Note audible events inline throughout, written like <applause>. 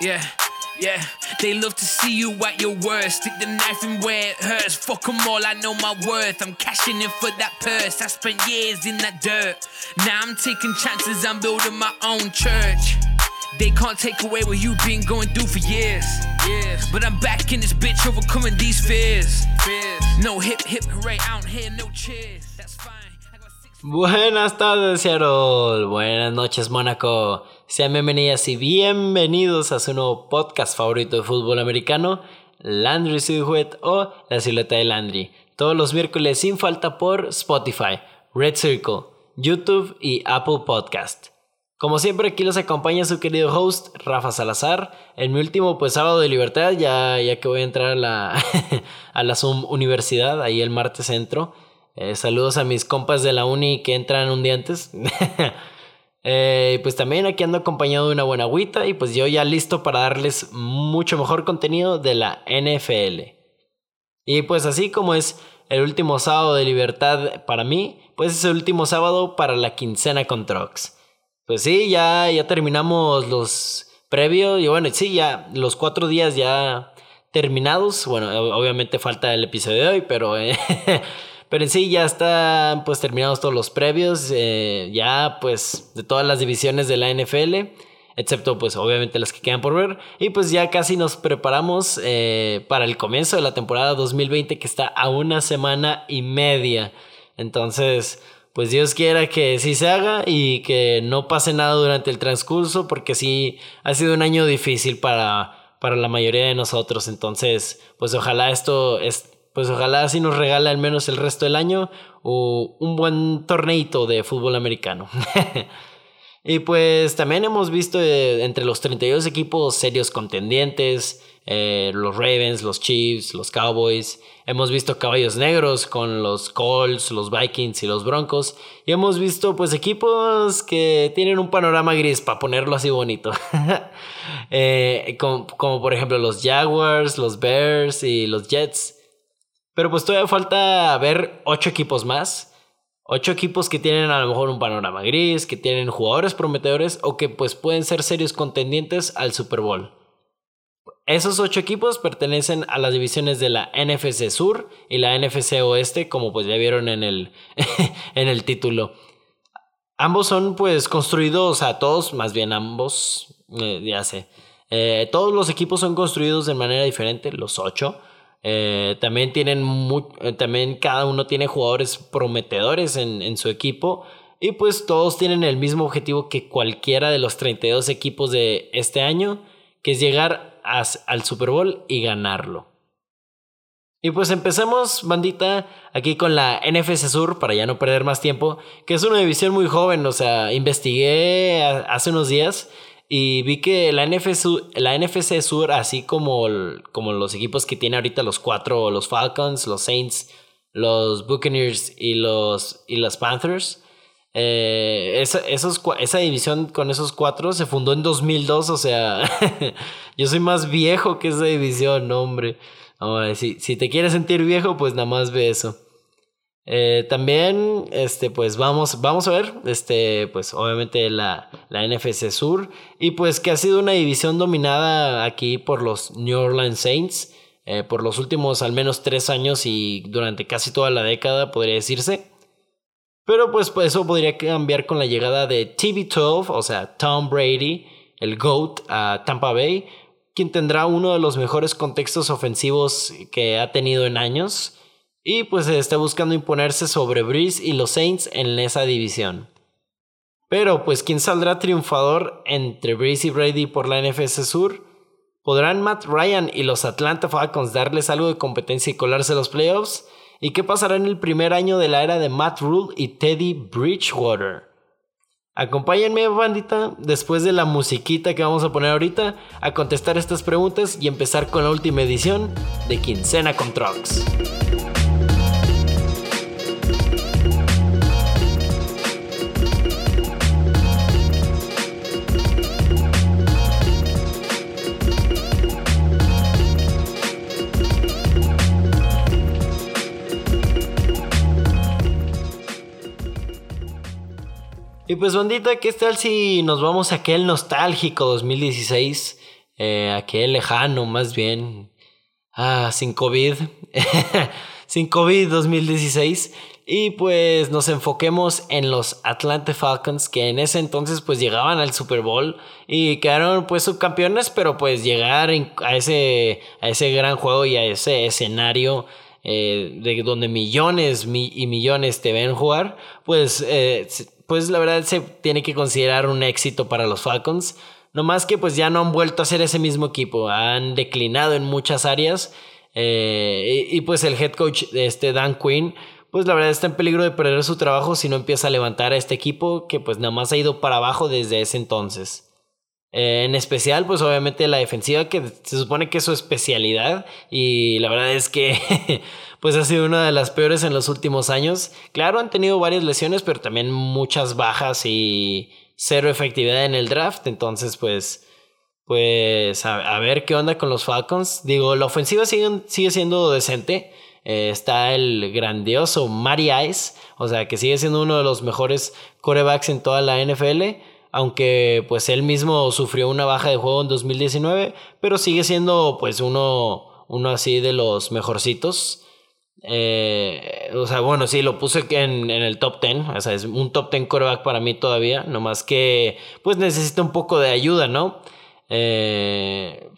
Yeah, yeah. They love to see you at your worst. Stick the knife in where it hurts. Fuck them all, I know my worth. I'm cashing in for that purse. I spent years in that dirt. Now I'm taking chances, I'm building my own church. They can't take away what you've been going through for years. Years. But I'm back in this bitch, overcoming these fears. fears. No hip hip hooray out here, no cheers. That's fine. I got six Buenas tardes, Seattle. Buenas noches, Mónaco. Sean bienvenidas y bienvenidos a su nuevo podcast favorito de fútbol americano, Landry Silhouette o La Silueta de Landry. Todos los miércoles sin falta por Spotify, Red Circle, YouTube y Apple Podcast. Como siempre, aquí los acompaña su querido host, Rafa Salazar. En mi último pues, sábado de libertad, ya, ya que voy a entrar a la, <laughs> a la Zoom Universidad, ahí el martes entro. Eh, saludos a mis compas de la uni que entran un día antes. <laughs> Eh, pues también aquí ando acompañado de una buena agüita y pues yo ya listo para darles mucho mejor contenido de la NFL. Y pues así como es el último sábado de libertad para mí, pues es el último sábado para la quincena con Trox. Pues sí, ya, ya terminamos los previos y bueno, sí, ya los cuatro días ya terminados. Bueno, obviamente falta el episodio de hoy, pero... eh, <laughs> Pero en sí ya están pues terminados todos los previos, eh, ya pues de todas las divisiones de la NFL, excepto pues obviamente las que quedan por ver. Y pues ya casi nos preparamos eh, para el comienzo de la temporada 2020 que está a una semana y media. Entonces pues Dios quiera que sí se haga y que no pase nada durante el transcurso porque sí ha sido un año difícil para, para la mayoría de nosotros. Entonces pues ojalá esto... Es, pues ojalá así nos regale al menos el resto del año o un buen torneito de fútbol americano. <laughs> y pues también hemos visto eh, entre los 32 equipos serios contendientes, eh, los Ravens, los Chiefs, los Cowboys, hemos visto caballos negros con los Colts, los Vikings y los Broncos, y hemos visto pues equipos que tienen un panorama gris, para ponerlo así bonito. <laughs> eh, como por ejemplo los Jaguars, los Bears y los Jets. Pero pues todavía falta ver ocho equipos más. Ocho equipos que tienen a lo mejor un panorama gris, que tienen jugadores prometedores o que pues pueden ser serios contendientes al Super Bowl. Esos ocho equipos pertenecen a las divisiones de la NFC Sur y la NFC Oeste, como pues ya vieron en el, <laughs> en el título. Ambos son pues construidos, a todos, más bien ambos, eh, ya sé. Eh, todos los equipos son construidos de manera diferente, los ocho. Eh, también tienen eh, también cada uno tiene jugadores prometedores en, en, su equipo y pues todos tienen el mismo objetivo que cualquiera de los 32 equipos de este año, que es llegar a, al Super Bowl y ganarlo. Y pues empecemos, bandita, aquí con la NFC Sur, para ya no perder más tiempo, que es una división muy joven, o sea, investigué hace unos días y vi que la NFC, la NFC Sur, así como, como los equipos que tiene ahorita los cuatro, los Falcons, los Saints, los Buccaneers y los, y los Panthers, eh, esa, esa división con esos cuatro se fundó en 2002, o sea, <laughs> yo soy más viejo que esa división, hombre. si, si te quieres sentir viejo, pues nada más ve eso. Eh, también, este, pues vamos, vamos a ver, este, pues obviamente la, la NFC Sur y pues que ha sido una división dominada aquí por los New Orleans Saints eh, por los últimos al menos tres años y durante casi toda la década podría decirse. Pero pues, pues eso podría cambiar con la llegada de TB12, o sea, Tom Brady, el GOAT, a Tampa Bay, quien tendrá uno de los mejores contextos ofensivos que ha tenido en años y pues está buscando imponerse sobre Breeze y los Saints en esa división. Pero pues quién saldrá triunfador entre Breeze y Brady por la NFC Sur? ¿Podrán Matt Ryan y los Atlanta Falcons darles algo de competencia y colarse los playoffs? ¿Y qué pasará en el primer año de la era de Matt Rule y Teddy Bridgewater? Acompáñenme, bandita, después de la musiquita que vamos a poner ahorita, a contestar estas preguntas y empezar con la última edición de Quincena con Trucks. Y pues bandita, ¿qué tal si nos vamos a aquel nostálgico 2016? eh, aquel lejano más bien, sin COVID, <laughs> sin COVID 2016. Y pues nos enfoquemos en los Atlanta Falcons que en ese entonces pues llegaban al Super Bowl y quedaron pues subcampeones, pero pues llegar a ese, a ese gran juego y a ese escenario eh, de donde millones y millones te ven jugar, pues, eh, pues la verdad se tiene que considerar un éxito para los Falcons. No más que pues ya no han vuelto a ser ese mismo equipo, han declinado en muchas áreas eh, y, y, pues el head coach este Dan Quinn pues la verdad está en peligro de perder su trabajo si no empieza a levantar a este equipo que pues nada más ha ido para abajo desde ese entonces. Eh, en especial, pues obviamente la defensiva que se supone que es su especialidad y la verdad es que <laughs> pues ha sido una de las peores en los últimos años. Claro, han tenido varias lesiones, pero también muchas bajas y cero efectividad en el draft, entonces pues pues a, ver qué onda con los Falcons. Digo, la ofensiva sigue, sigue siendo decente. Eh, está el grandioso Mari Ice, o sea que sigue siendo uno de los mejores corebacks en toda la NFL, aunque pues él mismo sufrió una baja de juego en 2019, pero sigue siendo pues uno, uno así de los mejorcitos. Eh, o sea, bueno, sí, lo puse en, el top 10. O sea, es un top 10 coreback para mí todavía. Nomás que, pues necesita un poco de ayuda, ¿no? Eh,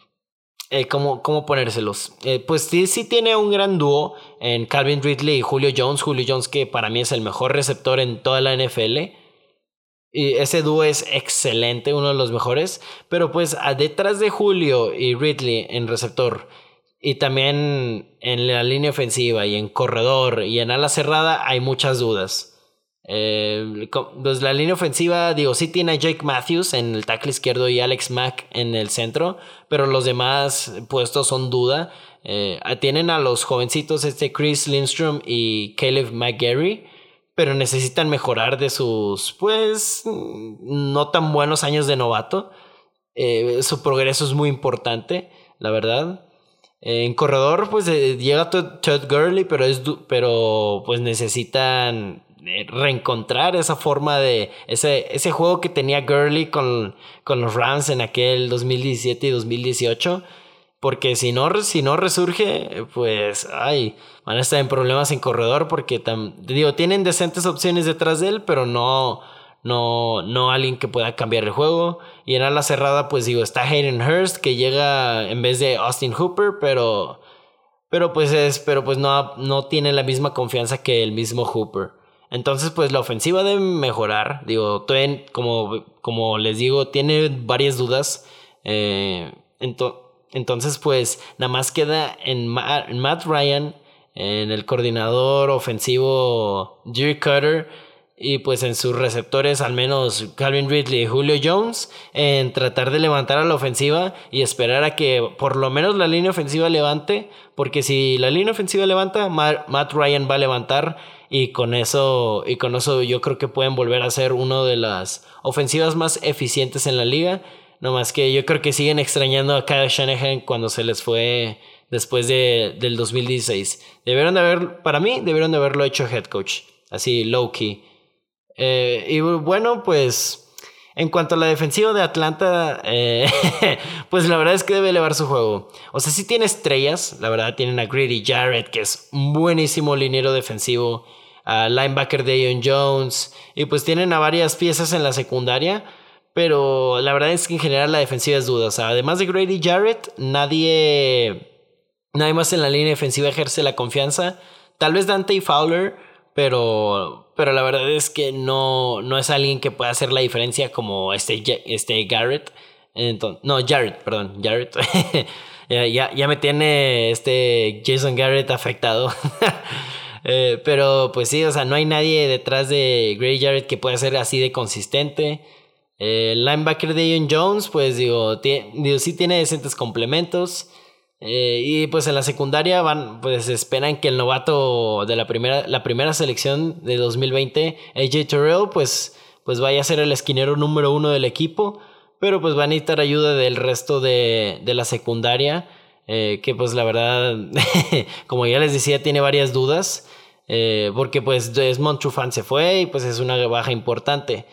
eh, ¿cómo, ¿cómo, ponérselos? Eh, pues sí, sí tiene un gran dúo en Calvin Ridley y Julio Jones. Julio Jones que para mí es el mejor receptor en toda la NFL. Y ese dúo es excelente, uno de los mejores. Pero pues detrás de Julio y Ridley en receptor y también en la línea ofensiva y en corredor y en ala cerrada hay muchas dudas. Eh, pues la línea ofensiva, digo, sí tiene a Jake Matthews en el tackle izquierdo y Alex Mack en el centro, pero los demás puestos son duda. Eh, tienen a los jovencitos este Chris Lindstrom y Caleb McGarry, pero necesitan mejorar de sus, pues, no tan buenos años de novato. Eh, su progreso es muy importante, la verdad. En corredor, pues llega Todd Gurley, pero, es pero pues necesitan reencontrar esa forma de ese, ese juego que tenía Gurley con, con los Rams en aquel 2017 y 2018. Porque si no, si no resurge, pues, ay, van a estar en problemas en corredor porque, digo, tienen decentes opciones detrás de él, pero no, no, no alguien que pueda cambiar el juego. Y en ala cerrada, pues digo, está Hayden Hurst que llega en vez de Austin Hooper, pero, pero pues es, pero pues no, no tiene la misma confianza que el mismo Hooper. Entonces, pues la ofensiva debe mejorar. Digo, como, como les digo, tiene varias dudas. Eh, entonces, pues nada más queda en, Matt Ryan, en el coordinador ofensivo Jerry Cutter y pues en sus receptores al menos Calvin Ridley y Julio Jones en tratar de levantar a la ofensiva y esperar a que por lo menos la línea ofensiva levante porque si la línea ofensiva levanta Matt Ryan va a levantar y con eso y con eso yo creo que pueden volver a ser una de las ofensivas más eficientes en la liga. No más que yo creo que siguen extrañando a Kyle Shanahan cuando se les fue después de, del 2016. Debieron de haber, para mí, debieron de haberlo hecho head coach, así low key. Eh, y bueno, pues en cuanto a la defensiva de Atlanta, eh, <laughs> pues la verdad es que debe elevar su juego. O sea, sí tiene estrellas, la verdad tienen a Greedy Jarrett, que es un buenísimo liniero defensivo linebacker de Ian Jones, y pues tienen a varias piezas en la secundaria, pero la verdad es que en general la defensiva es duda. O sea, además de Grady Jarrett, nadie, nadie más en la línea defensiva ejerce la confianza. Tal vez Dante Fowler, pero, pero la verdad es que no, no es alguien que pueda hacer la diferencia como este, este Garrett. Entonces, no, Jarrett, perdón, Jarrett. <laughs> ya, ya me tiene este Jason Garrett afectado. <laughs> Eh, pero pues sí, o sea, no hay nadie detrás de Gray Jarrett que pueda ser así de consistente. Eh, el linebacker de Ian Jones, pues digo, digo sí tiene decentes complementos. Eh, y pues en la secundaria van, pues esperan que el novato de la primera, la primera selección de 2020, AJ Terrell, pues, pues vaya a ser el esquinero número uno del equipo. Pero pues va a necesitar ayuda del resto de, de la secundaria. que pues la verdad, <laughs> como ya les decía, tiene varias dudas. Eh, porque pues Desmond Trufant se fue y pues es una baja importante.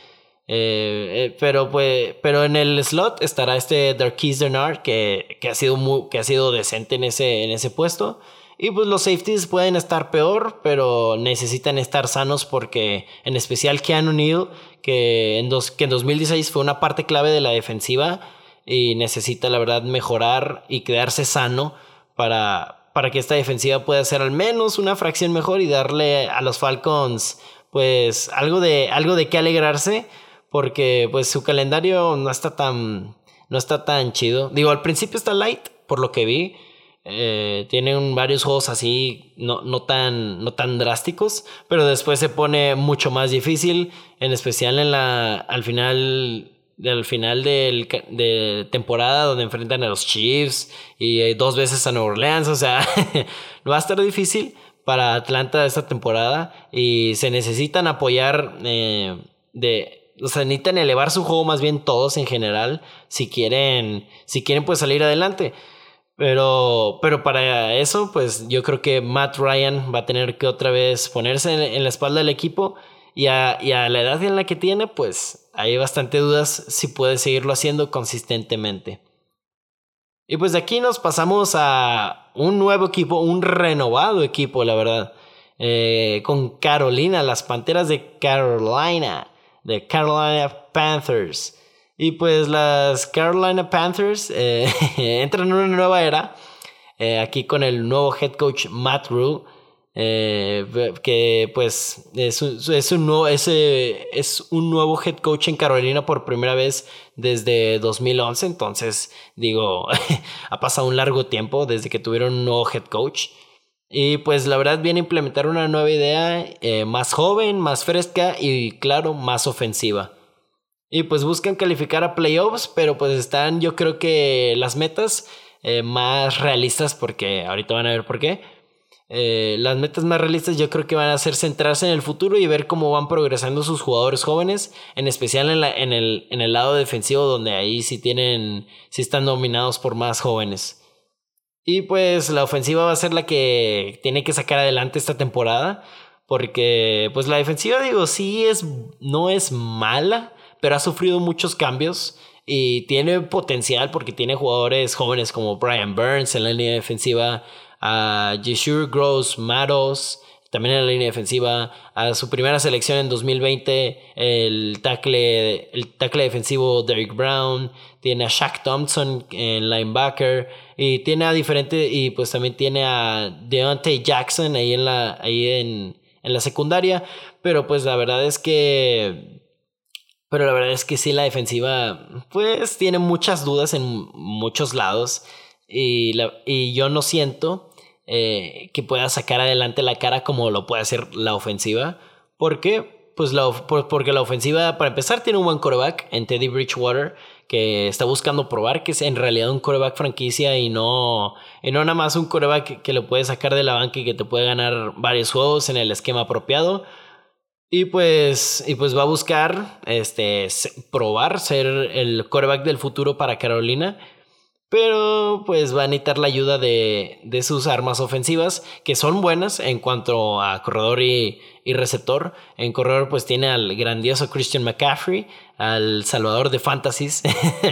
Eh, pero pues, pero en el slot estará este Darquise Denard que, que, ha sido muy, que ha sido decente en ese, en ese puesto. Y pues los safeties pueden estar peor, pero necesitan estar sanos porque en especial Keanu Neal, que en, dos, que en 2016 fue una parte clave de la defensiva y necesita la verdad mejorar y quedarse sano para, para que esta defensiva pueda ser al menos una fracción mejor y darle a los Falcons pues algo de, algo de qué alegrarse porque pues su calendario no está tan no está tan chido. Digo, al principio está light por lo que vi, eh, tienen varios juegos así, no, no, tan, no tan drásticos, pero después se pone mucho más difícil, en especial en la, al final del final del, de temporada donde enfrentan a los Chiefs y dos veces a Nueva Orleans, o sea, <laughs> va a estar difícil para Atlanta esta temporada y se necesitan apoyar eh, de o sea, necesitan elevar su juego más bien todos en general si quieren si quieren pues salir adelante. Pero, pero para eso, pues yo creo que Matt Ryan va a tener que otra vez ponerse en, la espalda del equipo y a, y a, la edad en la que tiene, pues hay bastante dudas si puede seguirlo haciendo consistentemente. Y pues de aquí nos pasamos a un nuevo equipo, un renovado equipo, la verdad. Eh, con Carolina, las Panteras de Carolina, de Carolina Panthers. Y pues las Carolina Panthers eh, <laughs> entran en una nueva era. Eh, aquí con el nuevo head coach Matt Rule. Eh, que pues es un, es, un nuevo, es, es un nuevo head coach en Carolina por primera vez desde 2011. Entonces, digo, <laughs> ha pasado un largo tiempo desde que tuvieron un nuevo head coach. Y pues la verdad viene a implementar una nueva idea más joven, más fresca y claro, más ofensiva. Y pues buscan calificar a playoffs, pero pues están yo creo que las metas eh, más realistas, porque ahorita van a ver por qué. Eh, las metas más realistas yo creo que van a ser centrarse en el futuro y ver cómo van progresando sus jugadores jóvenes, en especial en, la, en, el, en el lado defensivo, donde ahí sí tienen, sí están dominados por más jóvenes. Y pues la ofensiva va a ser la que tiene que sacar adelante esta temporada, porque pues la defensiva, digo, sí es, no es mala, pero ha sufrido muchos cambios y tiene potencial porque tiene jugadores jóvenes como Brian Burns en la línea defensiva, a Jeshur Gross Matos también en la línea defensiva, a su primera selección en 2020, el tackle, el tackle defensivo Derek Brown, tiene a Shaq Thompson en linebacker, y tiene a diferentes, y pues también tiene a Deontay Jackson ahí en la, ahí en, en la secundaria, pero pues la verdad es que pero la verdad es que sí, la defensiva, pues tiene muchas dudas en muchos lados. Y, la, y yo no siento eh, que pueda sacar adelante la cara como lo puede hacer la ofensiva. ¿Por qué? Pues la, porque la ofensiva, para empezar, tiene un buen coreback en Teddy Bridgewater que está buscando probar que es en realidad un coreback franquicia y no, y no nada más un coreback que lo puede sacar de la banca y que te puede ganar varios juegos en el esquema apropiado. Y pues, y pues va a buscar este, probar ser el quarterback del futuro para Carolina. Pero pues va a necesitar la ayuda de, de sus armas ofensivas, que son buenas en cuanto a corredor y, y, receptor. En corredor pues tiene al grandioso Christian McCaffrey, al salvador de fantasies.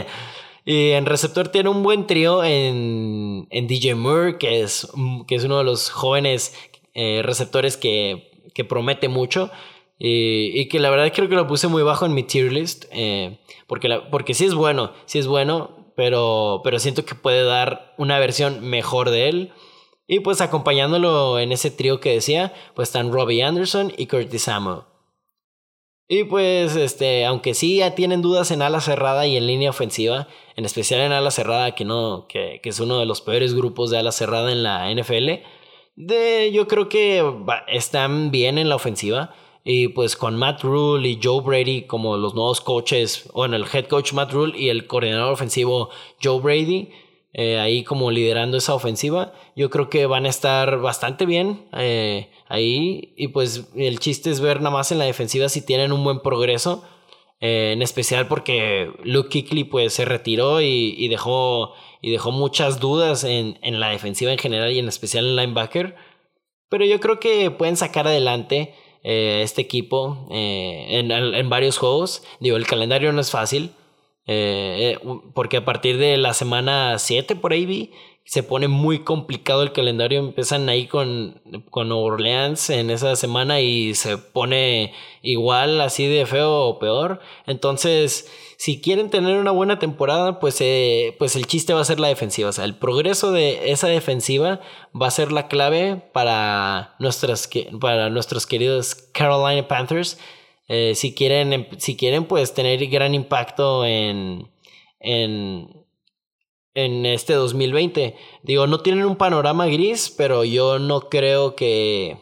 <laughs> y en receptor tiene un buen trío en, en DJ Moore, que es, que es uno de los jóvenes eh, receptores que, que promete mucho. Y, que la verdad creo que lo puse muy bajo en mi tier list. Eh, porque, la, porque sí es bueno, sí es bueno, pero, pero siento que puede dar una versión mejor de él. Y pues acompañándolo en ese trío que decía, pues están Robbie Anderson y Curtis Samuel. Y pues, este, aunque sí ya tienen dudas en ala cerrada y en línea ofensiva, en especial en ala cerrada, que no, que, que es uno de los peores grupos de ala cerrada en la NFL, de, yo creo que están bien en la ofensiva. Y pues con Matt Rule y Joe Brady como los nuevos coaches, bueno, el head coach Matt Rule y el coordinador ofensivo Joe Brady, eh, ahí como liderando esa ofensiva, yo creo que van a estar bastante bien eh, ahí. Y pues el chiste es ver nada más en la defensiva si tienen un buen progreso. Eh, en especial porque Luke Kickley pues se retiró y, y, dejó, y dejó muchas dudas en, en la defensiva en general y en especial en linebacker. Pero yo creo que pueden sacar adelante este equipo en, en, varios juegos. Digo, el calendario no es fácil. porque a partir de la semana 7 por ahí vi se pone muy complicado el calendario. Empiezan ahí con, con Orleans en esa semana y se pone igual, así de feo o peor. Entonces, si quieren tener una buena temporada, pues, eh, pues el chiste va a ser la defensiva. O sea, el progreso de esa defensiva va a ser la clave para, nuestras, para nuestros queridos Carolina Panthers. Eh, si, quieren, si quieren, pues tener gran impacto en, en en este 2020. Digo, no tienen un panorama gris, pero yo no creo que,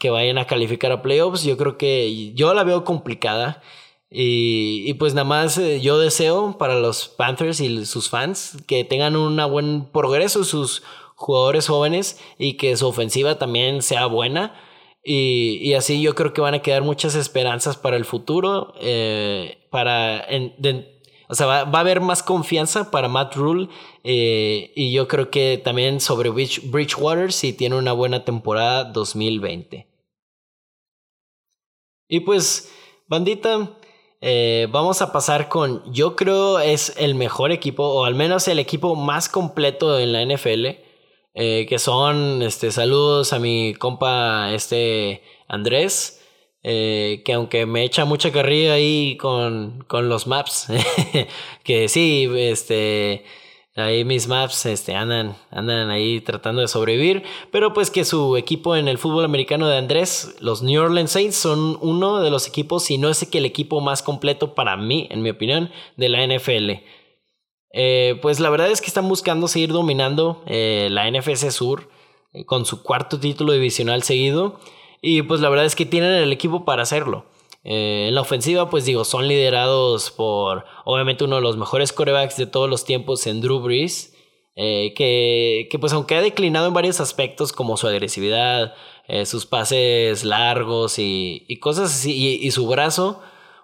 que vayan a calificar a playoffs. Yo creo que yo la veo complicada. Y, pues nada más eh, yo deseo para los Panthers y sus fans que tengan un buen progreso sus jugadores jóvenes y que su ofensiva también sea buena. Y, así yo creo que van a quedar muchas esperanzas para el futuro. Eh, para o sea, va, a haber más confianza para Matt Rule. Eh, y yo creo que también sobre Bridgewater si tiene una buena temporada 2020. Y pues, bandita, eh, vamos a pasar con, yo creo es el mejor equipo, o al menos el equipo más completo en la NFL. Eh, que son, este, saludos a mi compa, este, Andrés. Eh, que aunque me echa mucha carrilla ahí con, con los maps, <laughs> que sí, este, ahí mis maps este, andan, andan ahí tratando de sobrevivir, pero pues que su equipo en el fútbol americano de Andrés, los New Orleans Saints, son uno de los equipos, si no es que el equipo más completo para mí, en mi opinión, de la NFL. Eh, pues la verdad es que están buscando seguir dominando eh, la NFC Sur con su cuarto título divisional seguido. Y pues la verdad es que tienen el equipo para hacerlo. Eh, en la ofensiva, pues digo, son liderados por obviamente uno de los mejores corebacks de todos los tiempos en Drew Brees. Eh, que, que, pues aunque ha declinado en varios aspectos como su agresividad, eh, sus pases largos y, y cosas así, y, su brazo,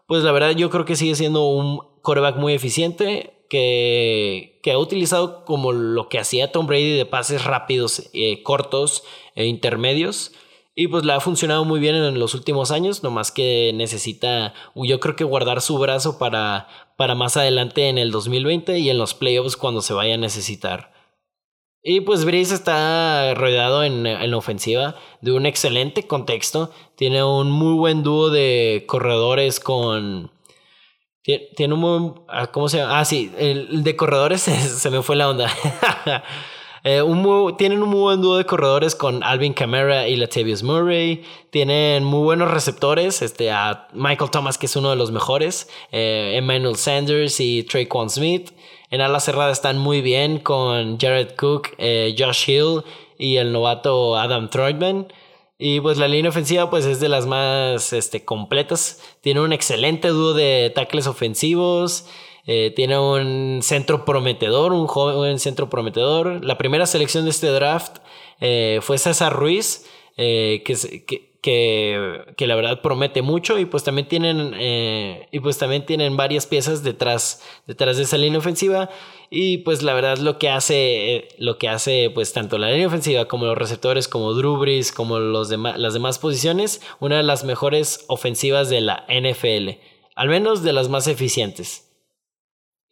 pues la verdad yo creo que sigue siendo un coreback muy eficiente que, que ha utilizado como lo que hacía Tom Brady de pases rápidos, cortos e intermedios y pues le ha funcionado muy bien en los últimos años, nomás que necesita, yo creo que guardar su brazo para, para más adelante en el 2020 y en los playoffs cuando se vaya a necesitar. Y pues Brice está rodeado en, en, la ofensiva de un excelente contexto. Tiene un muy buen dúo de corredores con... Tiene un. Ah, ¿Cómo se llama? Ah, sí, el de corredores <laughs> se me fue la onda. <laughs> Eh, tienen un muy buen dúo de corredores con Alvin Kamara y Latavius Murray. Tienen muy buenos receptores. Este, a Michael Thomas, que es uno de los mejores. Eh, Emmanuel Sanders y Traquan Smith. En ala cerrada están muy bien con Jared Cook, eh, Josh Hill y el novato Adam Troutman. Y pues la línea ofensiva pues es de las más este, completas. Tiene un excelente dúo de tackles ofensivos. Eh, tiene un centro prometedor, un joven centro prometedor. La primera selección de este draft eh, fue César Ruiz, eh, que, que, que, la verdad promete mucho y pues también tienen, y pues también tienen varias piezas detrás, detrás de esa línea ofensiva. Y pues la verdad lo que hace, lo que hace pues tanto la línea ofensiva como los receptores, como Drew Brees, como los las demás posiciones, una de las mejores ofensivas de la NFL. Al menos de las más eficientes.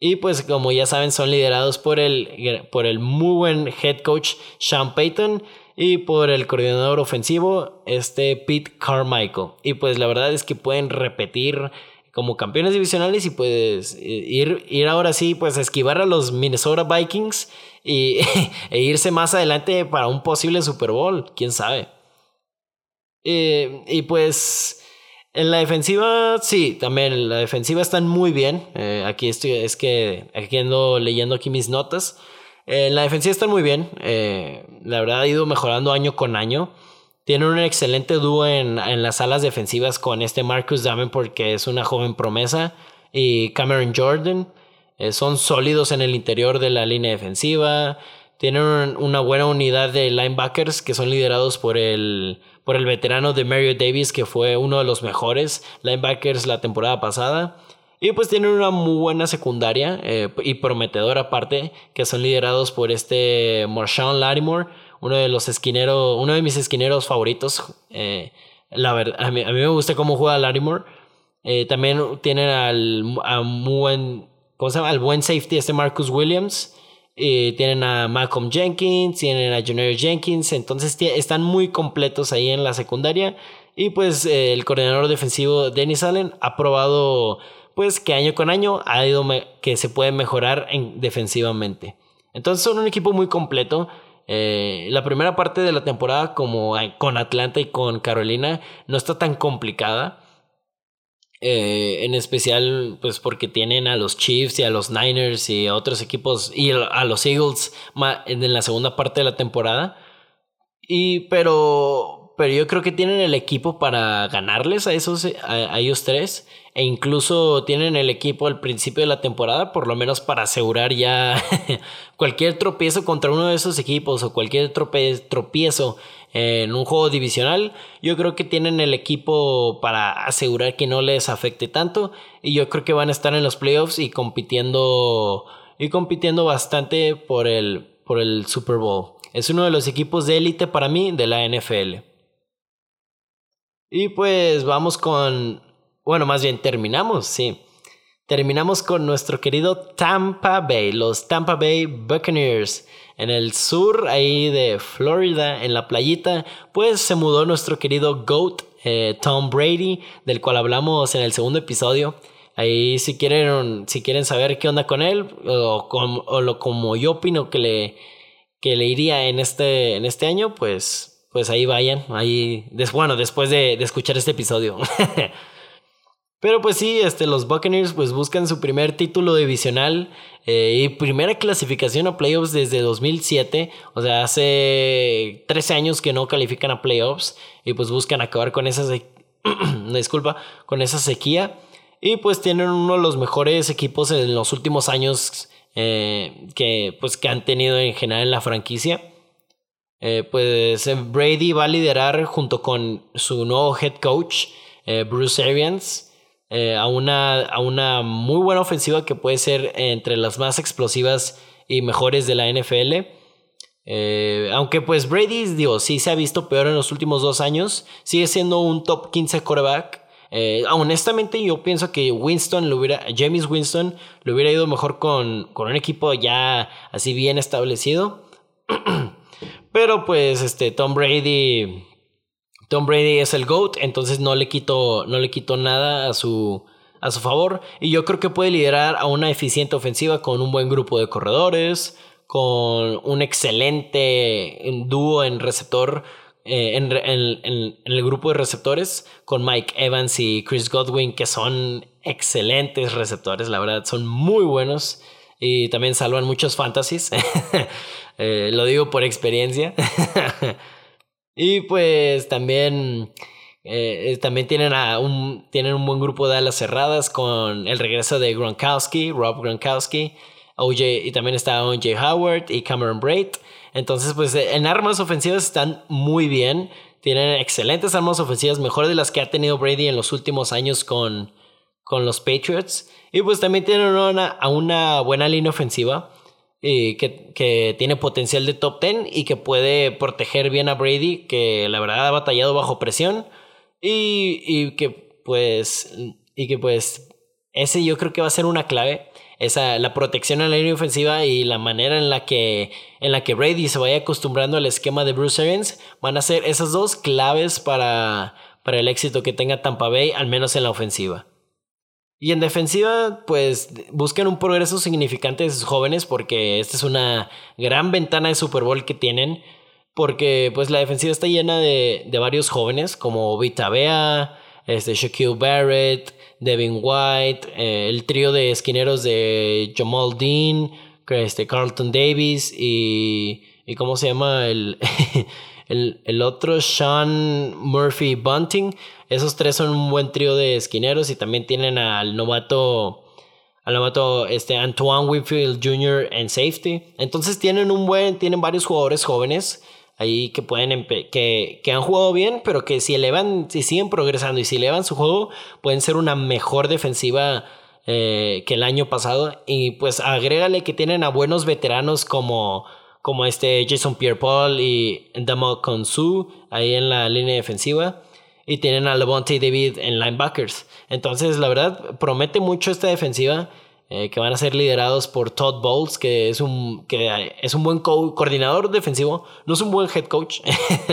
Y pues como ya saben son liderados por el, por el muy buen head coach Sean Payton y por el coordinador ofensivo este Pete Carmichael. Y pues la verdad es que pueden repetir como campeones divisionales y pues ir, ir ahora sí pues a esquivar a los Minnesota Vikings y, <laughs> e irse más adelante para un posible Super Bowl, quién sabe. Eh, y pues en la defensiva, sí, también en la defensiva están muy bien. Eh, aquí estoy, es que aquí ando leyendo aquí mis notas. Eh, en la defensiva están muy bien. Eh, la verdad ha ido mejorando año con año. Tienen un excelente dúo en, en las alas defensivas con este Marcus Davenport, que es una joven promesa, y Cameron Jordan. son sólidos en el interior de la línea defensiva. Tienen una buena unidad de linebackers que son liderados por el, por el veterano de Mario Davis, que fue uno de los mejores linebackers la temporada pasada. Y pues tienen una muy buena secundaria eh, y prometedora aparte, que son liderados por este Marshawn Lattimore, uno de los esquineros, uno de mis esquineros favoritos. Eh, La verdad, a mí, a mí me gusta cómo juega Larimore. Eh, también tienen al a buen, ¿cómo se llama? Al buen safety este Marcus Williams. Eh, tienen a Malcolm Jenkins, tienen a Junior Jenkins. Entonces están muy completos ahí en la secundaria. Y pues eh, el coordinador defensivo Dennis Allen ha probado pues que año con año ha ido que se puede mejorar en, defensivamente. Entonces son un equipo muy completo. Eh, la primera parte de la temporada como con Atlanta y con Carolina no está tan complicada. Eh, en especial pues porque tienen a los Chiefs y a los Niners y a otros equipos y a los Eagles en la segunda parte de la temporada. Y pero pero yo creo que tienen el equipo para ganarles a esos a, ellos tres e incluso tienen el equipo al principio de la temporada por lo menos para asegurar ya <laughs> cualquier tropiezo contra uno de esos equipos o cualquier tropiezo en un juego divisional yo creo que tienen el equipo para asegurar que no les afecte tanto y yo creo que van a estar en los playoffs y compitiendo y compitiendo bastante por el por el Super Bowl. Es uno de los equipos de élite para mí de la NFL y pues vamos con, bueno, más bien terminamos, sí. Terminamos con nuestro querido Tampa Bay, los Tampa Bay Buccaneers. En el sur, ahí de Florida, en la playita, pues se mudó nuestro querido GOAT, eh, Tom Brady, del cual hablamos en el segundo episodio. Ahí si quieren, si quieren saber qué onda con él, o, o lo, como yo opino que le, que le iría en este, en este año, pues pues ahí vayan, ahí, bueno, después de, escuchar este episodio. <laughs> Pero pues sí, este, los Buccaneers pues buscan su primer título divisional eh, y primera clasificación a playoffs desde 2007. O sea, hace 13 años que no califican a playoffs y pues buscan acabar con esa, <clears throat> disculpa, con esa sequía. Y pues tienen uno de los mejores equipos en los últimos años eh, que, pues, que han tenido en general en la franquicia. Eh, pues Brady va a liderar junto con su nuevo head coach, Bruce Arians, a, una, a una muy buena ofensiva que puede ser entre las más explosivas y mejores de la NFL. aunque pues Brady, digo, sí se ha visto peor en los últimos dos años, sigue siendo un top 15 quarterback. honestamente, yo pienso que Winston lo hubiera, James Winston le hubiera ido mejor con, con un equipo ya así bien establecido. <clears throat> Pero pues este Tom Brady Tom Brady es el GOAT, entonces no le quito no le nada a su a su favor y yo creo que puede liderar a una eficiente ofensiva con un buen grupo de corredores, con un excelente dúo en receptor eh, en, en, el grupo de receptores con Mike Evans y Chris Godwin que son excelentes receptores, la verdad son muy buenos y también salvan muchos fantasies. <laughs> Eh, lo digo por experiencia. <laughs> y pues también, eh, también tienen, a un, tienen un buen grupo de alas cerradas con el regreso de Gronkowski, Rob Gronkowski. OJ, y también está OJ Howard y Cameron Braid. Entonces, pues en armas ofensivas están muy bien. Tienen excelentes armas ofensivas, mejor de las que ha tenido Brady en los últimos años con, con los Patriots. Y pues también tienen una buena línea ofensiva y que, que, tiene potencial de top 10 y que puede proteger bien a Brady, que la verdad ha batallado bajo presión. Y, y que pues. Y que pues. Ese yo creo que va a ser una clave. Esa, la protección en la línea ofensiva y la manera en la que en la que Brady se vaya acostumbrando al esquema de Bruce Arians van a ser esas dos claves para, para el éxito que tenga Tampa Bay, al menos en la ofensiva. Y en defensiva, pues buscan un progreso significante de sus jóvenes porque esta es una gran ventana de Super Bowl que tienen. Porque pues la defensiva está llena de, de varios jóvenes como Vita Bea, este, Shaquille Barrett, Devin White, eh, el trío de esquineros de Jamal Dean, este, Carlton Davis y, y ¿cómo se llama? El, <laughs> el, el otro, Sean Murphy Bunting. Esos tres son un buen trío de esquineros y también tienen al novato al novato este Antoine Whitfield Jr. en safety. Entonces tienen un buen tienen varios jugadores jóvenes ahí que pueden que, que han jugado bien, pero que si elevan si siguen progresando y si elevan su juego pueden ser una mejor defensiva eh, que el año pasado y pues agrégale que tienen a buenos veteranos como como este Jason Pierre-Paul y Damo Konsu ahí en la línea defensiva. Y tienen a Levante David en linebackers. Entonces, la verdad, promete mucho esta defensiva. Eh, que van a ser liderados por Todd Bowles, que es un, que es un buen coordinador defensivo, no es un buen head coach.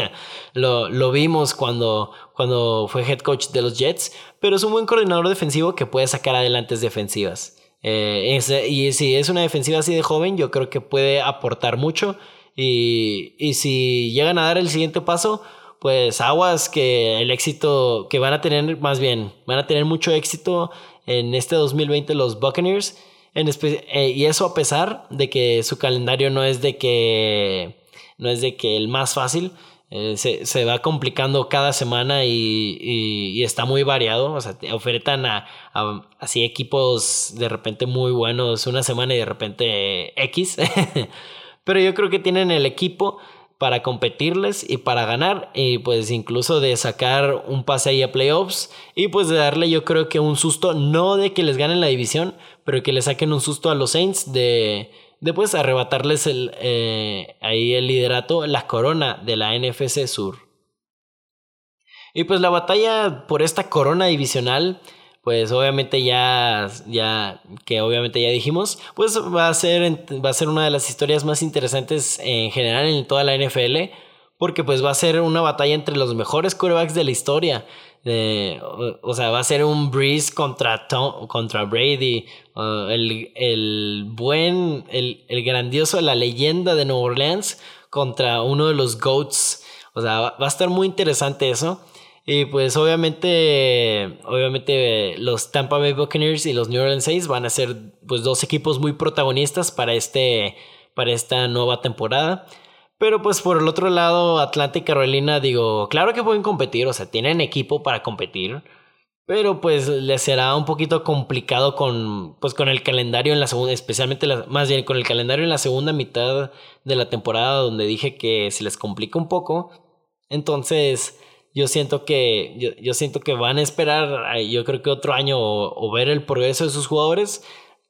<laughs> lo, lo, vimos cuando, cuando fue head coach de los Jets, pero es un buen coordinador defensivo que puede sacar adelante defensivas. Eh, y si es una defensiva así de joven, yo creo que puede aportar mucho. Y, y si llegan a dar el siguiente paso, pues aguas que el éxito que van a tener, más bien, van a tener mucho éxito en este 2020 los Buccaneers. Eh, y eso a pesar de que su calendario no es de que no es de que el más fácil. Eh, se, va complicando cada semana y, está muy variado. O sea, te ofertan a, así equipos de repente muy buenos una semana y de repente X. <laughs> Pero yo creo que tienen el equipo para competirles y para ganar y pues incluso de sacar un pase ahí a playoffs y pues de darle yo creo que un susto, no de que les ganen la división, pero que le saquen un susto a los Saints de, de pues arrebatarles el, eh, ahí el liderato, la corona de la NFC Sur. Y pues la batalla por esta corona divisional pues obviamente ya, ya, que obviamente ya dijimos, pues va a ser, va a ser una de las historias más interesantes en general en toda la NFL, porque pues va a ser una batalla entre los mejores quarterbacks de la historia. o, sea, va a ser un Breeze contra, contra Brady, el, el, buen, el, el grandioso, la leyenda de Nueva Orleans contra uno de los GOATs. O sea, va a estar muy interesante eso. Y pues obviamente, obviamente los Tampa Bay Buccaneers y los New Orleans Saints van a ser pues dos equipos muy protagonistas para, este, para esta nueva temporada. Pero pues por el otro lado, Atlanta y Carolina, digo, claro que pueden competir, o sea, tienen equipo para competir. Pero pues les será un poquito complicado con, pues, con el calendario en la segunda, especialmente más bien con el calendario en la segunda mitad de la temporada donde dije que se les complica un poco. Entonces, yo siento que, yo, siento que van a esperar, yo creo que otro año o, ver el progreso de sus jugadores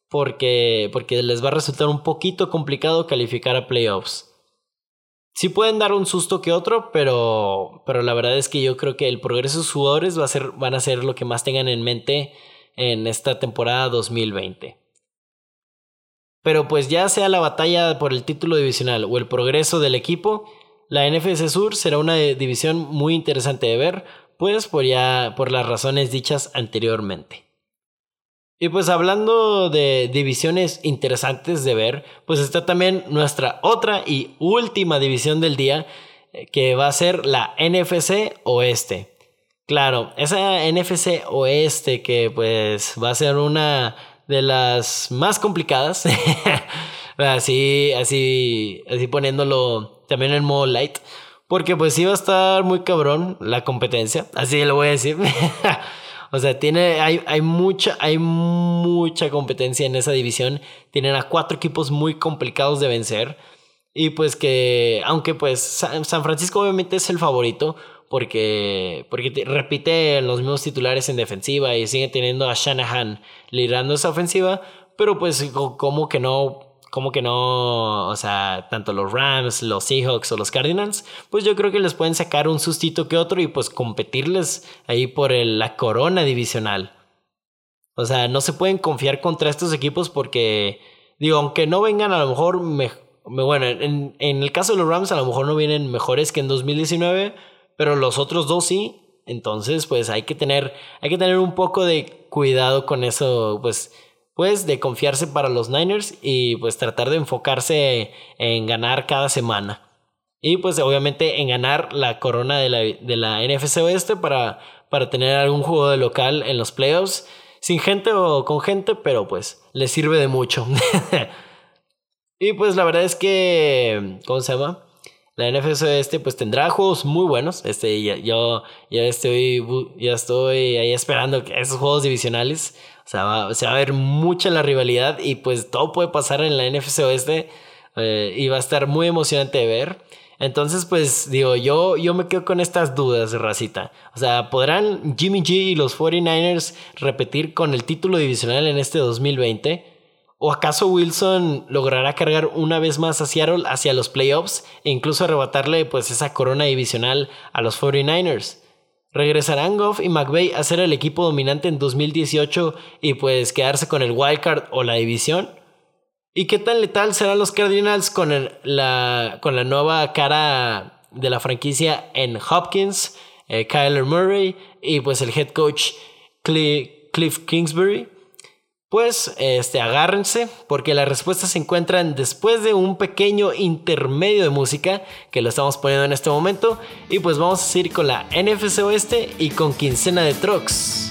porque, porque les va a resultar un poquito complicado calificar a playoffs. Sí pueden dar un susto que otro, pero, pero la verdad es que yo creo que el progreso de sus jugadores va a ser, van a ser lo que más tengan en mente en esta temporada 2020. Pero pues ya sea la batalla por el título divisional o el progreso del equipo, la NFC Sur será una división muy interesante de ver, pues por, ya, por las razones dichas anteriormente. Y pues hablando de divisiones interesantes de ver, pues está también nuestra otra y última división del día, eh, que va a ser la NFC Oeste. Claro, esa NFC Oeste que pues va a ser una de las más complicadas. <laughs> así, así, así poniéndolo también en modo light. Porque pues iba a estar muy cabrón la competencia. Así lo voy a decir. <laughs> o sea, tiene, hay, hay, mucha, hay mucha competencia en esa división. Tienen a cuatro equipos muy complicados de vencer. Y pues que, aunque pues San Francisco obviamente es el favorito. Porque, porque repite los mismos titulares en defensiva y sigue teniendo a Shanahan liderando esa ofensiva. Pero pues como que no como que no, o sea, tanto los Rams, los Seahawks o los Cardinals, pues yo creo que les pueden sacar un sustito que otro y pues competirles ahí por la corona divisional. O sea, no se pueden confiar contra estos equipos porque, digo, aunque no vengan a lo mejor, bueno, en, en el caso de los Rams a lo mejor no vienen mejores que en 2019, pero los otros dos sí. Entonces, pues hay que tener, hay que tener un poco de cuidado con eso, pues pues de confiarse para los Niners y pues tratar de enfocarse en ganar cada semana. Y pues obviamente en ganar la corona de la, de la NFC Oeste para, para tener algún juego de local en los playoffs. Sin gente o con gente, pero pues le sirve de mucho. <laughs> y pues la verdad es que, ¿cómo se llama? La NFC Oeste pues tendrá juegos muy buenos. Este, ya, yo ya estoy, ya estoy ahí esperando esos juegos divisionales. O sea, va, se va a ver mucha la rivalidad y pues todo puede pasar en la NFC Oeste eh, y va a estar muy emocionante de ver. Entonces, pues digo, yo, yo me quedo con estas dudas, racita. O sea, ¿podrán Jimmy G y los 49ers repetir con el título divisional en este 2020? ¿O acaso Wilson logrará cargar una vez más a Seattle hacia los playoffs e incluso arrebatarle pues esa corona divisional a los 49ers? ¿Regresarán Goff y McVay a ser el equipo dominante en 2018 y pues quedarse con el wildcard o la división? ¿Y qué tan letal serán los Cardinals con, la, con la nueva cara de la franquicia en Hopkins, eh, Kyler Murray y pues el head coach Cliff Kingsbury? Pues este, agárrense porque las respuestas se encuentran después de un pequeño intermedio de música que lo estamos poniendo en este momento y pues vamos a seguir con la NFC Oeste y con quincena de trucks.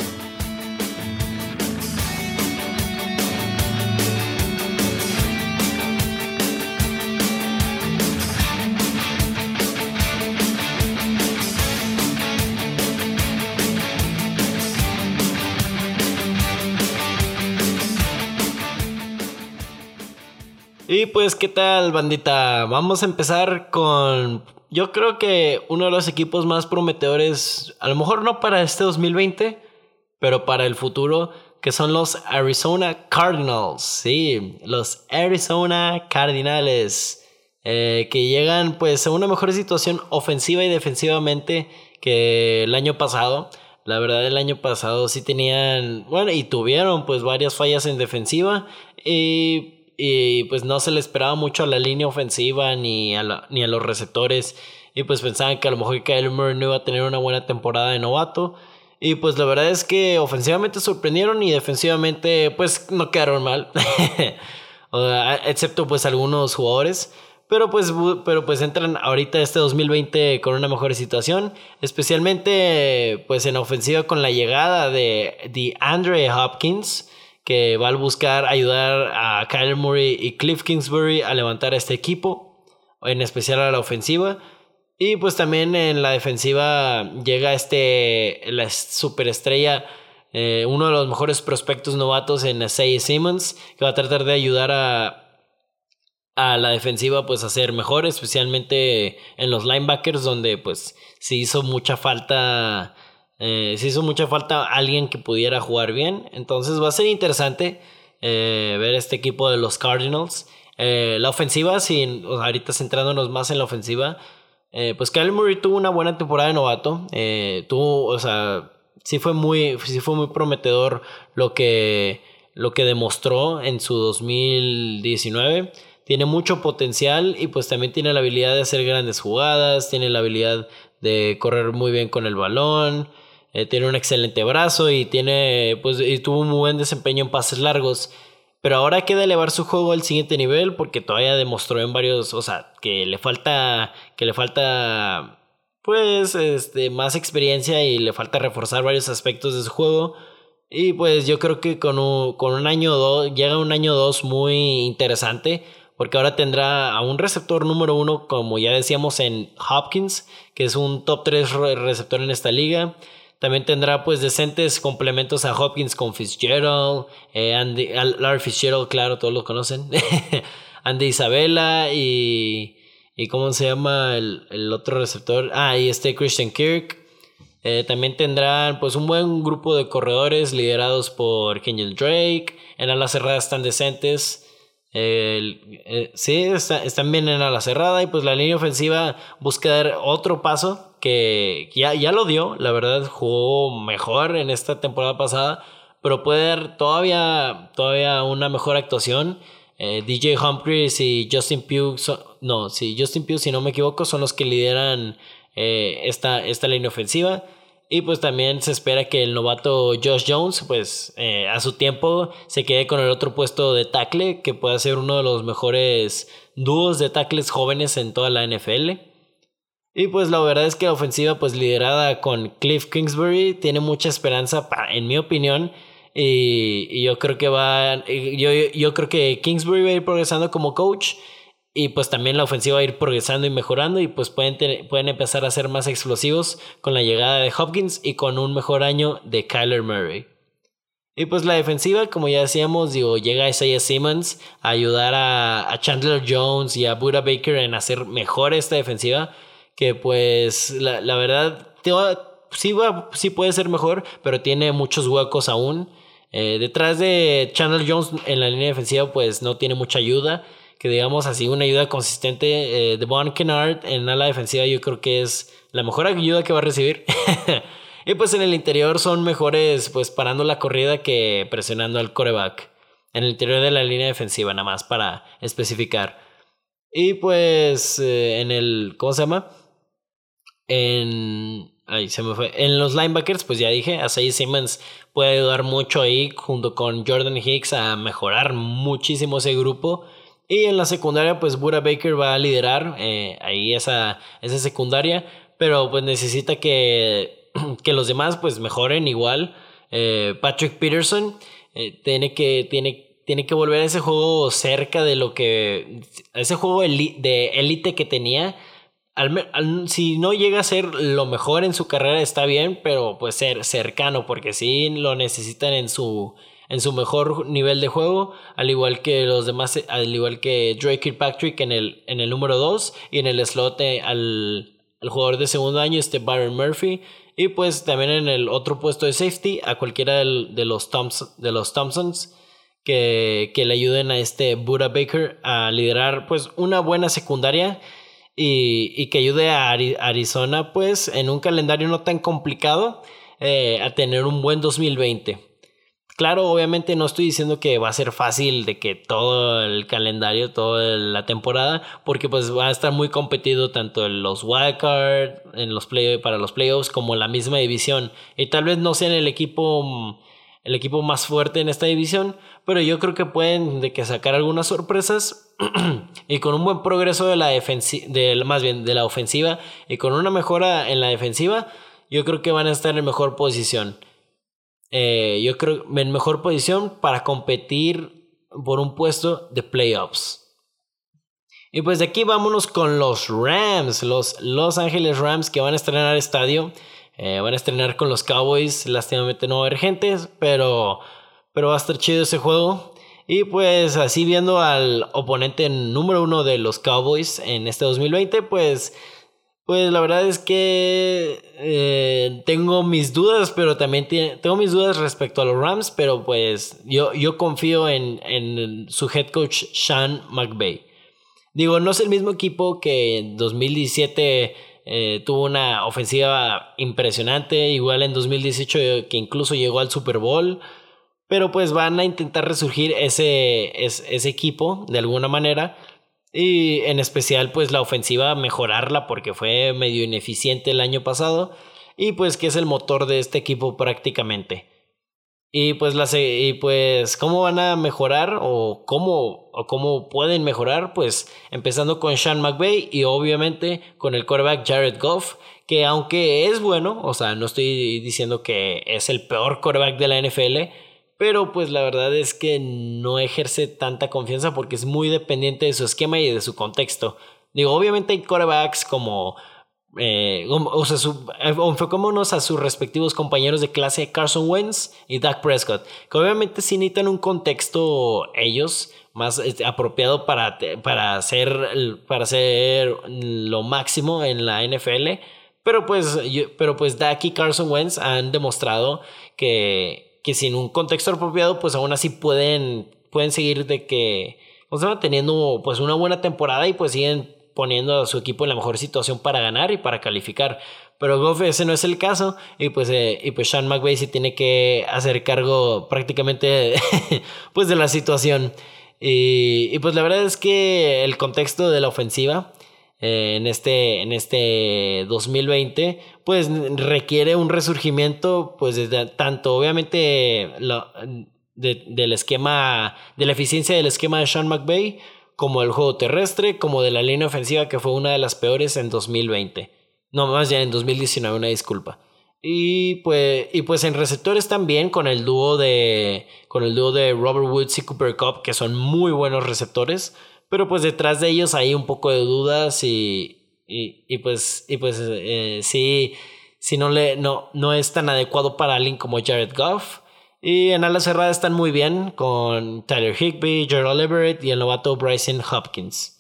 Y pues, ¿qué tal, bandita? Vamos a empezar con, yo creo que uno de los equipos más prometedores, a lo mejor no para este 2020, pero para el futuro, que son los Arizona Cardinals. Sí, los Arizona Cardinals, eh, que llegan pues a una mejor situación ofensiva y defensivamente que el año pasado. La verdad, el año pasado sí tenían, bueno, y tuvieron pues varias fallas en defensiva. Y y pues no se le esperaba mucho a la línea ofensiva ni a, ni a los receptores y pues pensaban que a lo mejor Kyle Murray no iba a tener una buena temporada de novato y pues la verdad es que ofensivamente sorprendieron y defensivamente pues no quedaron mal <laughs> excepto pues algunos jugadores pero pues, pero pues entran ahorita este 2020 con una mejor situación, especialmente pues en ofensiva con la llegada de, de Andre Hopkins, que va a buscar ayudar a Kyler Murray y Cliff Kingsbury a levantar a este equipo, en especial a la ofensiva. Y pues también en la defensiva llega este, la superestrella, eh, uno de los mejores prospectos novatos en Isaiah Simmons, que va a tratar de ayudar a, a la defensiva pues a ser mejor, especialmente en los linebackers, donde pues se hizo mucha falta eh, se hizo mucha falta alguien que pudiera jugar bien. Entonces va a ser interesante eh, ver este equipo de los Cardinals. Eh, la ofensiva, sin, ahorita centrándonos más en la ofensiva, eh, pues Kyle Murray tuvo una buena temporada de novato. tuvo, o sea, sí fue muy, sí fue muy prometedor lo que, lo que demostró en su 2019 tiene mucho potencial y pues también tiene la habilidad de hacer grandes jugadas, tiene la habilidad de correr muy bien con el balón, eh, tiene un excelente brazo y tiene, pues, y tuvo un muy buen desempeño en pases largos. Pero ahora queda elevar su juego al siguiente nivel porque todavía demostró en varios, o sea, que le falta, que le falta, pues, este, más experiencia y le falta reforzar varios aspectos de su juego. Y pues yo creo que con un, con un año dos, llega un año dos muy interesante porque ahora tendrá a un receptor número uno, como ya decíamos en Hopkins, que es un top 3 receptor en esta liga. También tendrá pues decentes complementos a Hopkins con Fitzgerald, eh, Andy, Larry Fitzgerald, claro, todos lo conocen. <laughs> Andy Isabella y, y ¿cómo se llama el, el, otro receptor? Ah, y este Christian Kirk. Eh, también tendrán pues un buen grupo de corredores liderados por Kenyon Drake. En alas cerradas están decentes. Eh, sí, están bien en ala cerrada y pues la línea ofensiva busca dar otro paso que ya, ya lo dio, la verdad jugó mejor en esta temporada pasada, pero puede dar todavía, todavía una mejor actuación. Eh, DJ Humphries y Justin Pugh, no, sí, Justin Pugh, si no me equivoco, son los que lideran eh, esta, esta línea ofensiva. Y pues también se espera que el novato Josh Jones, pues eh, a su tiempo se quede con el otro puesto de tackle, que pueda ser uno de los mejores dúos de tackles jóvenes en toda la NFL. Y pues la verdad es que la ofensiva, pues liderada con Cliff Kingsbury, tiene mucha esperanza, en mi opinión. Y, yo creo que va. Yo, yo creo que Kingsbury va a ir progresando como coach. Y pues también la ofensiva va a ir progresando y mejorando. Y pues pueden, pueden empezar a ser más explosivos con la llegada de Hopkins y con un mejor año de Kyler Murray. Y pues la defensiva, como ya decíamos, digo, llega Isaiah Simmons a ayudar a, a Chandler Jones y a Buda Baker en hacer mejor esta defensiva que pues la, la verdad sí, va, sí puede ser mejor, pero tiene muchos huecos aún. Eh, detrás de Chandler Jones en la línea defensiva pues no tiene mucha ayuda, que digamos así una ayuda consistente eh, de Von Kennard en la defensiva yo creo que es la mejor ayuda que va a recibir. <laughs> Y pues en el interior son mejores pues parando la corrida que presionando al coreback. En el interior de la línea defensiva, nada más para especificar. Y pues eh, en el, ¿cómo se llama? En, se me fue. En los linebackers, pues ya dije, Asai Simmons puede ayudar mucho ahí junto con Jordan Hicks a mejorar muchísimo ese grupo. Y en la secundaria, pues Buda Baker va a liderar eh, ahí esa, esa secundaria, pero pues necesita que, <clears throat> que los demás pues mejoren igual. Eh, Patrick Peterson tiene que, tiene tiene que volver a ese juego cerca de lo que. A ese juego de élite que tenía. Si no llega a ser lo mejor en su carrera, está bien, pero pues ser cercano, porque sí lo necesitan en su, en su mejor nivel de juego, al igual que los demás, al igual que Drake Kirkpatrick en el, en el número 2 y en el slot eh, al, jugador de segundo año, este Byron Murphy. Y pues también en el otro puesto de safety, a cualquiera de los, de los Thompsons que, le ayuden a este Buda Baker a liderar pues una buena secundaria y, que ayude a Arizona pues en un calendario no tan complicado eh, a tener un buen 2020. Claro, obviamente no estoy diciendo que va a ser fácil de que todo el calendario, toda la temporada, porque pues va a estar muy competido tanto en los wildcard, en los play, para los playoffs, como la misma división. Y tal vez no sean el equipo, el equipo más fuerte en esta división, pero yo creo que pueden de que sacar algunas sorpresas <clears throat> y con un buen progreso de la defensiva, más bien de la ofensiva y con una mejora en la defensiva, yo creo que van a estar en mejor posición. Eh, yo creo en mejor posición para competir por un puesto de playoffs. Y pues de aquí vámonos con los Rams, los Los Ángeles Rams que van a estrenar estadio. Eh, van a estrenar con los Cowboys, lástimamente no emergentes, pero pero va a estar chido ese juego. Y pues así viendo al oponente número uno de los Cowboys en este 2020, pues, pues la verdad es que eh, tengo mis dudas, pero también tengo mis dudas respecto a los Rams, pero pues yo, yo confío en, en su head coach Sean McVay. Digo, no es el mismo equipo que en 2017 eh, tuvo una ofensiva impresionante, igual en 2018 que incluso llegó al Super Bowl. Pero pues van a intentar resurgir ese, ese, equipo de alguna manera. Y en especial pues la ofensiva mejorarla porque fue medio ineficiente el año pasado. Y pues que es el motor de este equipo prácticamente. Y pues, la, y pues, ¿cómo van a mejorar o cómo, o cómo pueden mejorar? Pues empezando con Sean McVay y obviamente con el quarterback Jared Goff, que aunque es bueno, o sea, no estoy diciendo que es el peor quarterback de la NFL, pero pues la verdad es que no ejerce tanta confianza porque es muy dependiente de su esquema y de su contexto. Digo, obviamente hay quarterbacks como... Eh, o sea, su, eh, enfocémonos a sus respectivos compañeros de clase Carson Wentz y Dak Prescott, que obviamente sí necesitan un contexto ellos más este, apropiado para, para, hacer, para lo máximo en la NFL. Pero pues, pero pues Dak y Carson Wentz han demostrado que, que sin un contexto apropiado, pues aún así pueden, pueden seguir de que, o sea, teniendo pues una buena temporada y pues siguen poniendo a su equipo en la mejor situación para ganar y para calificar. Pero Goff ese no es el caso y pues, eh, y pues Sean McVay sí tiene que hacer cargo prácticamente <laughs> pues de la situación. Y, pues la verdad es que el contexto de la ofensiva eh, en, este, en este 2020, pues requiere un resurgimiento, pues de, tanto obviamente del esquema, de la eficiencia del esquema de Sean McVay, como del juego terrestre, como de la línea ofensiva que fue una de las peores en 2020. No, más ya en 2019, una disculpa. Y pues, y pues en receptores también con el dúo de con el dúo de Robert Woods y Cooper Cup, que son muy buenos receptores. Pero pues detrás de ellos hay un poco de dudas y, y, pues, y pues eh, sí, si no, le, no, no es tan adecuado para alguien como Jared Goff. Y en ala cerrada están muy bien con Tyler Higby, Gerald Everett y el novato Bryson Hopkins.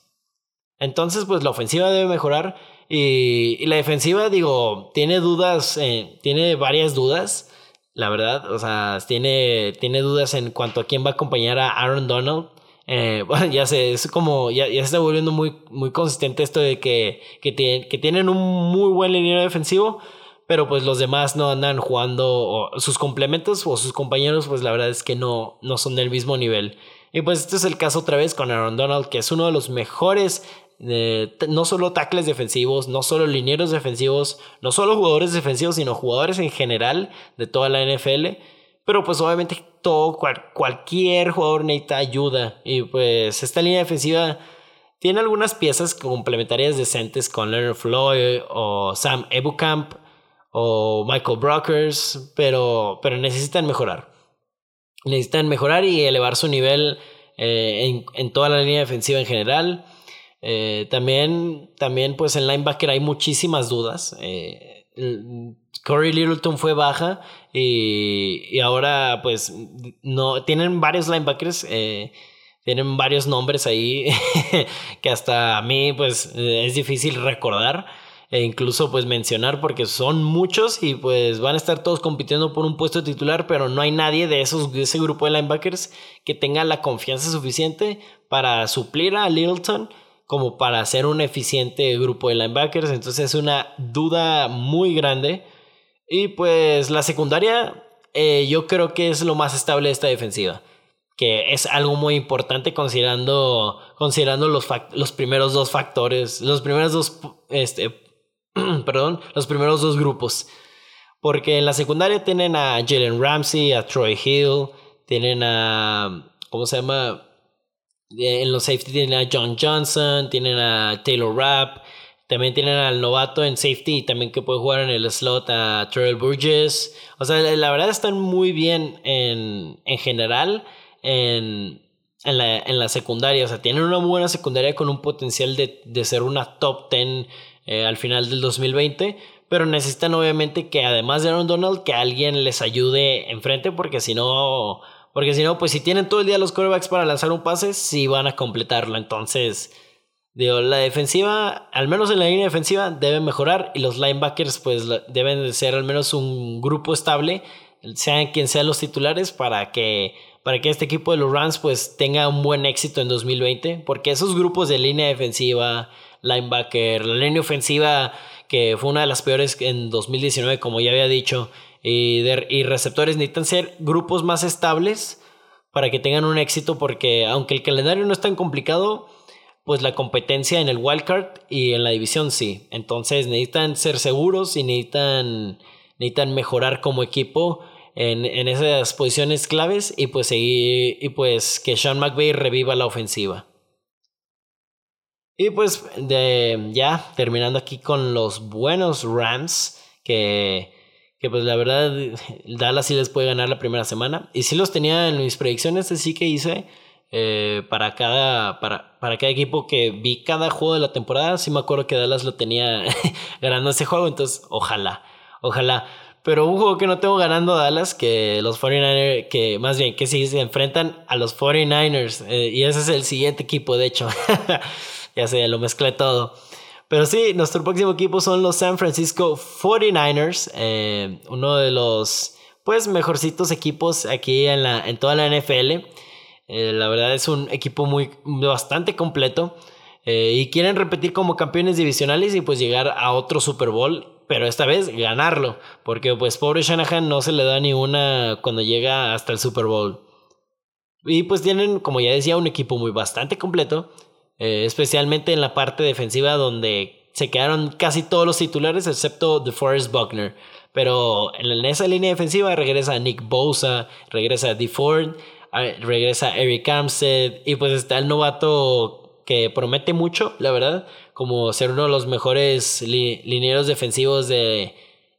Entonces, pues la ofensiva debe mejorar. Y, la defensiva, digo, tiene dudas, eh, tiene varias dudas, la verdad. O sea, tiene, tiene dudas en cuanto a quién va a acompañar a Aaron Donald. Eh, <laughs> bueno, ya sé, es como, ya, ya se está volviendo muy, muy consistente esto de que, que, que tienen un muy buen liniero defensivo, pero pues los demás no andan jugando, sus complementos o sus compañeros, pues la verdad es que no, no son del mismo nivel. Y pues este es el caso otra vez con Aaron Donald, que es uno de los mejores, eh, no solo tackles defensivos, no solo linieros defensivos, no solo jugadores defensivos, sino jugadores en general de toda la NFL. Pero pues obviamente todo, cualquier jugador necesita ayuda. Y pues esta línea defensiva tiene algunas piezas complementarias decentes con Leonard Floyd o Sam Ebukamp o Michael Brockers, pero, pero necesitan mejorar. Necesitan mejorar y elevar su nivel eh, en, toda la línea defensiva en general. Eh, también, también, pues en linebacker hay muchísimas dudas. Eh, Corey Littleton fue baja y, y, ahora pues no tienen varios linebackers tienen varios nombres ahí <laughs> que hasta a mí pues es difícil recordar e incluso pues mencionar porque son muchos y pues van a estar todos compitiendo por un puesto titular, pero no hay nadie de, esos, de ese grupo de linebackers que tenga la confianza suficiente para suplir a Littleton como para ser un eficiente grupo de linebackers, entonces es una duda muy grande. Y pues la secundaria eh, yo creo que es lo más estable de esta defensiva que es algo muy importante considerando, considerando los, los primeros dos factores, los primeros dos, este, <clears throat> perdón, los primeros dos grupos. Porque en la secundaria tienen a Jalen Ramsey, a Troy Hill, tienen a, ¿cómo se llama? Eh, en los safety tienen a John Johnson, tienen a Taylor Rapp, también tienen al novato en safety también que puede jugar en el slot a Terrell Burgess. O sea, la verdad están muy bien en, en general en, en, la, en la secundaria. O sea, tienen una buena secundaria con un potencial de, de ser una top 10 eh, al final del 2020. Pero necesitan obviamente que además de Aaron Donald, que alguien les ayude enfrente, porque si no, porque si no, pues si tienen todo el día los quarterbacks para lanzar un pase, sí van a completarlo. Entonces, digo, la defensiva, al menos en la línea defensiva, debe mejorar y los linebackers pues deben de ser al menos un grupo estable, sean quien sean los titulares, para que para que este equipo de los Rams pues tenga un buen éxito en 2020, porque esos grupos de línea defensiva, linebacker, la línea ofensiva que fue una de las peores en 2019 como ya había dicho, y, y receptores necesitan ser grupos más estables para que tengan un éxito, porque aunque el calendario no es tan complicado, pues la competencia en el wildcard y en la división sí. Entonces necesitan ser seguros y necesitan, necesitan mejorar como equipo en, en esas posiciones claves y pues y pues que Sean McVay reviva la ofensiva. Y pues de, ya terminando aquí con los buenos Rams que, que pues la verdad Dallas sí les puede ganar la primera semana y sí los tenía en mis predicciones así que hice eh, para cada para, para cada equipo que vi cada juego de la temporada sí me acuerdo que Dallas lo tenía <laughs> ganando ese juego entonces ojalá ojalá pero un juego que no tengo ganando Dallas, que los 49ers, que más bien que sí se enfrentan a los 49ers. Eh, y ese es el siguiente equipo, de hecho. <laughs> ya sé, lo mezclé todo. Pero sí, nuestro próximo equipo son los San Francisco 49ers. Eh, uno de los pues mejorcitos equipos aquí en, la, en toda la NFL. Eh, la verdad es un equipo muy bastante completo. y quieren repetir como campeones divisionales y pues llegar a otro Super Bowl pero esta vez ganarlo, porque pues pobre Shanahan no se le da ni una cuando llega hasta el Super Bowl. Y pues tienen, como ya decía, un equipo muy bastante completo, eh, especialmente en la parte defensiva donde se quedaron casi todos los titulares excepto DeForest Buckner. Pero en esa línea defensiva regresa Nick Bosa, regresa DeFord, ah, regresa Eric Armstead y pues está el novato que promete mucho, la verdad, como ser uno de los mejores linieros defensivos de,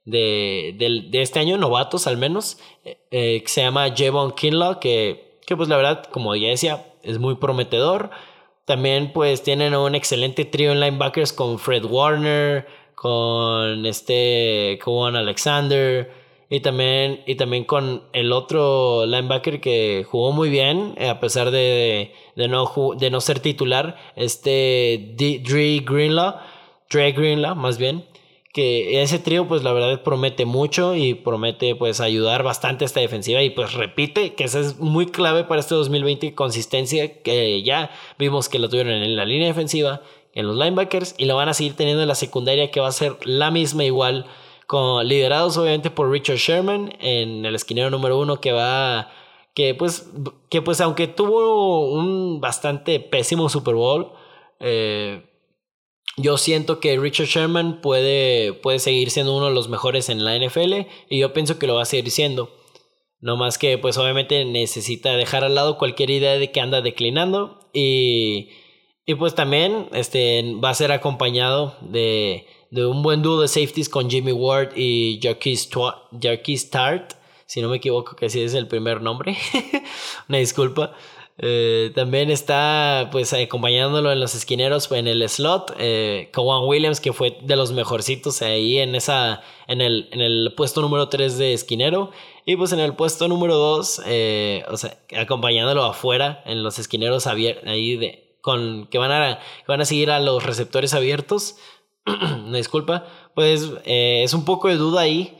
de, este año, novatos al menos, eh, eh, que se llama Javon Kinlaw, que, que pues la verdad, como ya decía, es muy prometedor. También pues tienen un excelente trío en linebackers con Fred Warner, con este, con Alexander, y también, y también con el otro linebacker que jugó muy bien, eh, a pesar de, de, no, de no ser titular, este Dre Greenlaw, Dre Greenlaw más bien, que ese trío pues la verdad promete mucho y promete pues ayudar bastante a esta defensiva y pues repite que esa es muy clave para este 2020, consistencia que ya vimos que lo tuvieron en la línea defensiva, en los linebackers y lo van a seguir teniendo en la secundaria que va a ser la misma igual con, liderados obviamente por Richard Sherman en el esquinero número uno que va, que pues, que pues aunque tuvo un bastante pésimo Super Bowl, eh, yo siento que Richard Sherman puede, puede seguir siendo uno de los mejores en la NFL y yo pienso que lo va a seguir siendo. No más que pues obviamente necesita dejar al lado cualquier idea de que anda declinando y, y pues también este, va a ser acompañado de, de un buen dúo de safeties con Jimmy Ward y Jarquis Tart, si no me equivoco que así es el primer nombre, <laughs> una disculpa. Eh, también está pues acompañándolo en los esquineros en el slot eh, Williams que fue de los mejorcitos ahí en esa en el, en el puesto número 3 de esquinero. Y pues en el puesto número 2 eh, o sea acompañándolo afuera en los esquineros abiertos ahí de con que van a van a seguir a los receptores abiertos. <clears throat> Disculpa. Pues eh, es un poco de duda ahí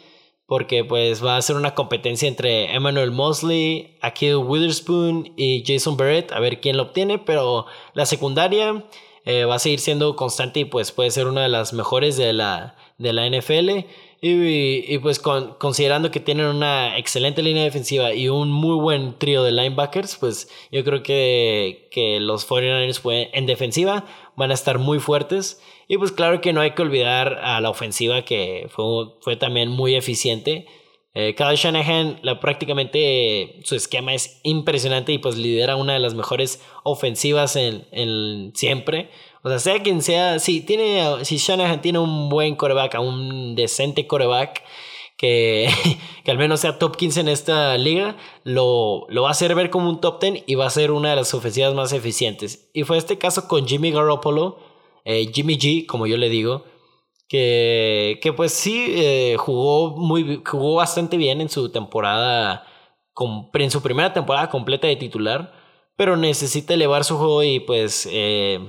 porque pues va a ser una competencia entre Emmanuel Mosley, Akil Witherspoon y Jason Barrett, a ver quién lo obtiene, pero la secundaria eh, va a seguir siendo constante y pues puede ser una de las mejores de la, de la NFL. Y, pues considerando que tienen una excelente línea defensiva y un muy buen trío de linebackers, pues yo creo que, que los 49ers en defensiva van a estar muy fuertes. Y pues claro que no hay que olvidar a la ofensiva que fue, fue también muy eficiente. Eh, Kyle Shanahan la, prácticamente su esquema es impresionante y pues lidera una de las mejores ofensivas en, en siempre. O sea, sea quien sea, si, tiene, si Shanahan tiene un buen coreback, un decente coreback, que, <laughs> que, al menos sea top 15 en esta liga, lo, lo, va a hacer ver como un top 10 y va a ser una de las ofensivas más eficientes. Y fue este caso con Jimmy Garoppolo, eh, Jimmy G, como yo le digo, que, que pues sí eh, jugó, muy, jugó bastante bien en su temporada, en su primera temporada completa de titular, pero necesita elevar su juego y pues... Eh,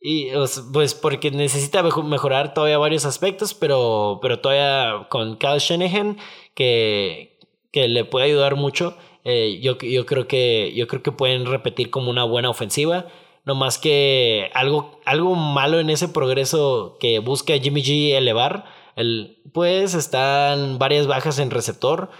y pues porque necesita mejorar todavía varios aspectos, pero, pero todavía con Kyle Shanahan, que, que le puede ayudar mucho, yo, yo, creo que, yo creo que pueden repetir como una buena ofensiva. No más que algo, algo malo en ese progreso que busca Jimmy G elevar. El, pues están varias bajas en receptor.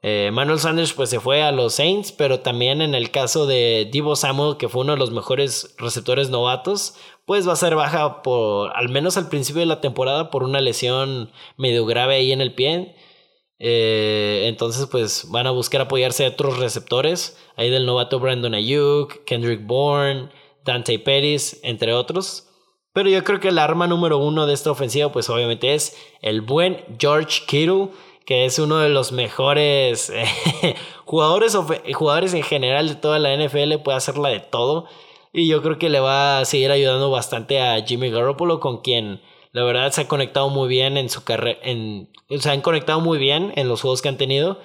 Eh, Manuel Sanders pues se fue a los Saints, pero también en el caso de Divo Samuel, que fue uno de los mejores receptores novatos, pues va a ser baja por al menos al principio de la temporada por una lesión medio grave ahí en el pie. Eh, entonces pues van a buscar apoyarse a otros receptores, ahí del novato Brandon Ayuk, Kendrick Bourne, Dante Pettis, entre otros. Pero yo creo que el arma número uno de esta ofensiva, pues obviamente es el buen George Kittle, que es uno de los mejores <laughs> jugadores, jugadores en general de toda la NFL, puede hacerla de todo. Y yo creo que le va a seguir ayudando bastante a Jimmy Garoppolo, con quien la verdad se ha conectado muy bien en su carrera. Se han conectado muy bien en los juegos que han tenido.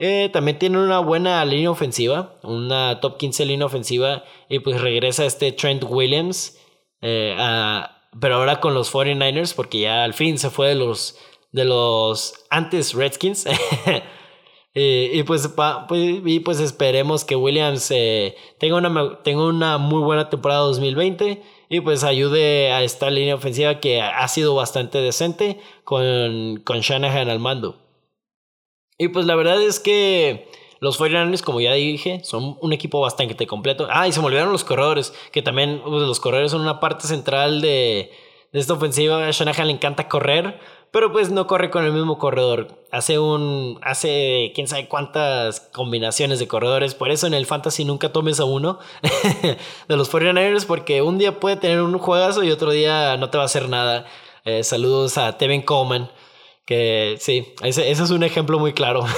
Eh, también tiene una buena línea ofensiva, una top 15 línea ofensiva. Y pues regresa este Trent Williams. Eh, pero ahora con los 49ers, porque ya al fin se fue de los, de los antes Redskins. <laughs> y, pues, pues, pues esperemos que Williams eh, tenga, una, tenga una muy buena temporada 2020 y pues ayude a esta línea ofensiva que ha sido bastante decente con, con Shanahan al mando. Y pues la verdad es que los 49ers, como ya dije, son un equipo bastante completo. Ah, y se me olvidaron los corredores, que también pues, los corredores son una parte central de, de esta ofensiva. A Shanahan le encanta correr, pero pues no corre con el mismo corredor. Hace un. Hace quién sabe cuántas combinaciones de corredores. Por eso en el fantasy nunca tomes a uno <laughs> de los 49ers, porque un día puede tener un juegazo y otro día no te va a hacer nada. Eh, saludos a Tevin Coleman. Que sí, ese, es un ejemplo muy claro. <laughs>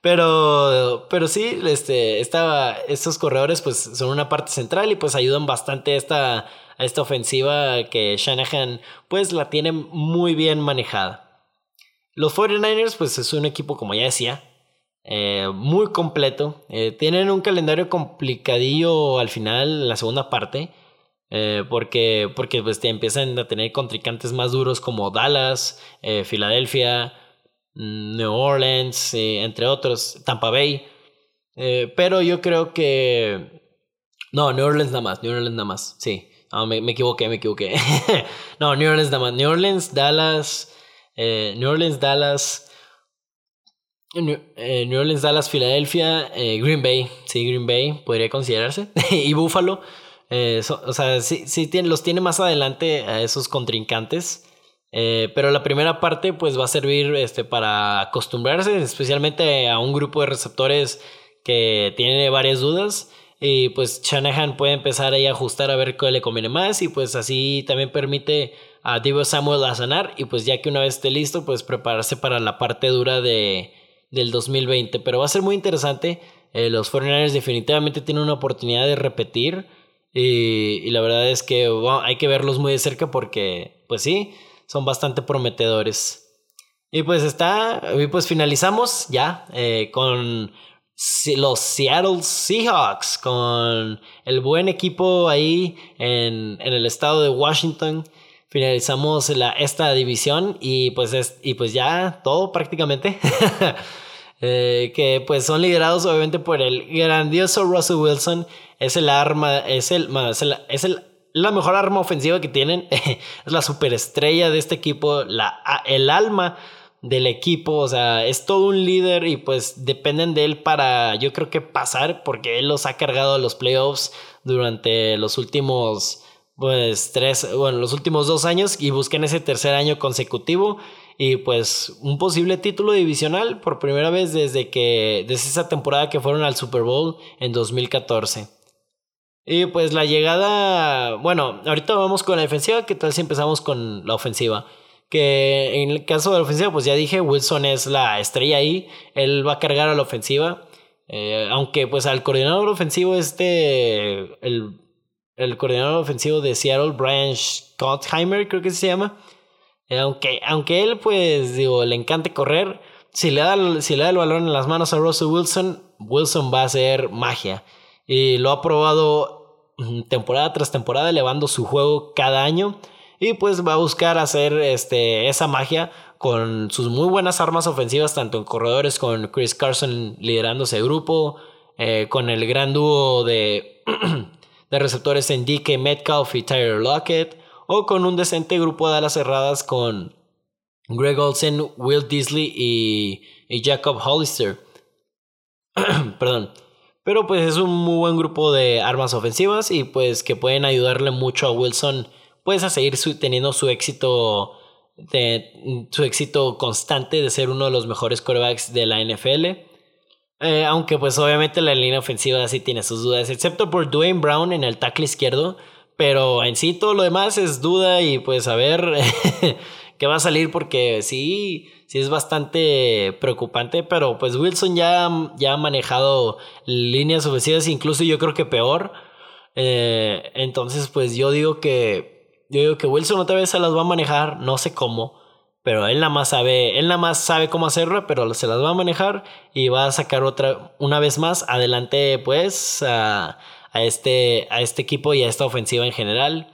pero, pero sí, este, esta, estos corredores pues son una parte central y pues ayudan bastante a esta, a esta ofensiva que Shanahan pues la tiene muy bien manejada. Los 49ers pues es un equipo como ya decía, eh, muy completo. Eh, tienen un calendario complicadillo al final, la segunda parte. Eh, porque, porque pues te empiezan a tener contrincantes más duros como Dallas, Filadelfia, New Orleans, eh, entre otros, Tampa Bay. pero yo creo que... No, New Orleans nada más, New Orleans nada más, sí. me, me, equivoqué, me equivoqué. <laughs> no, New Orleans nada más. New Orleans, Dallas, Eh, New Orleans, Dallas. New, Orleans, Dallas, Filadelfia, Green Bay. Sí, Green Bay podría considerarse. <laughs> y Buffalo. o sea, sí, sí tiene, los tiene más adelante a esos contrincantes. Pero la primera parte pues va a servir este, para acostumbrarse especialmente a un grupo de receptores que tiene varias dudas. Y pues Shanahan puede empezar ahí a ajustar a ver qué le conviene más y pues así también permite a Divo Samuel a sanar y pues ya que una vez esté listo pues prepararse para la parte dura de, del 2020 pero va a ser muy interesante. Eh, los 49ers definitivamente tienen una oportunidad de repetir y, la verdad es que hay que verlos muy de cerca porque pues sí son bastante prometedores y pues está y pues finalizamos ya eh, con los Seattle Seahawks con el buen equipo ahí en, el estado de Washington. Finalizamos la, esta división y pues, y pues ya todo prácticamente. <laughs> Eh, que pues son liderados obviamente por el grandioso Russell Wilson. Es el arma, es el, es el, la mejor arma ofensiva que tienen. <laughs> es la superestrella de este equipo, la, el alma del equipo, o sea, es todo un líder y pues dependen de él para, yo creo que pasar, porque él los ha cargado a los playoffs durante los últimos, pues, tres, bueno, los últimos dos años y busquen ese tercer año consecutivo y pues un posible título divisional por primera vez desde que, desde esa temporada que fueron al Super Bowl en 2014. Y pues la llegada, bueno, ahorita vamos con la defensiva, ¿qué tal si empezamos con la ofensiva? que en el caso de la ofensiva, pues ya dije, Wilson es la estrella ahí, él va a cargar a la ofensiva, eh, aunque pues al coordinador ofensivo este, el, el coordinador ofensivo de Seattle, Brian Schottheimer, creo que se llama, eh, aunque, aunque él pues digo, le encante correr, si le, da, si le da el balón en las manos a Russell Wilson, Wilson va a hacer magia. Y lo ha probado temporada tras temporada, elevando su juego cada año. Y pues va a buscar hacer este, esa magia con sus muy buenas armas ofensivas, tanto en corredores con Chris Carson liderando ese grupo, eh, con el gran dúo de, <clears throat> de receptores en DK Metcalf y Tyler Lockett, o con un decente grupo de alas cerradas con Greg Olsen, Will Disley y, y Jacob Hollister. <clears throat> Perdón. Pero pues es un muy buen grupo de armas ofensivas y pues que pueden ayudarle mucho a Wilson pues a seguir teniendo su éxito su éxito constante de ser uno de los mejores quarterbacks de la NFL. Eh, aunque pues obviamente la línea ofensiva sí tiene sus dudas, excepto por Dwayne Brown en el tackle izquierdo. Pero en sí todo lo demás es duda y pues a ver <laughs> qué va a salir porque sí, sí es bastante preocupante. Pero pues Wilson ya, ya ha manejado líneas ofensivas, incluso yo creo que peor. Eh, entonces pues yo digo que yo digo que Wilson otra vez se las va a manejar, no sé cómo, pero él nada más sabe, él nada más sabe cómo hacerlo, pero se las va a manejar y va a sacar otra, una vez más adelante, pues, a, a, este, a este equipo y a esta ofensiva en general.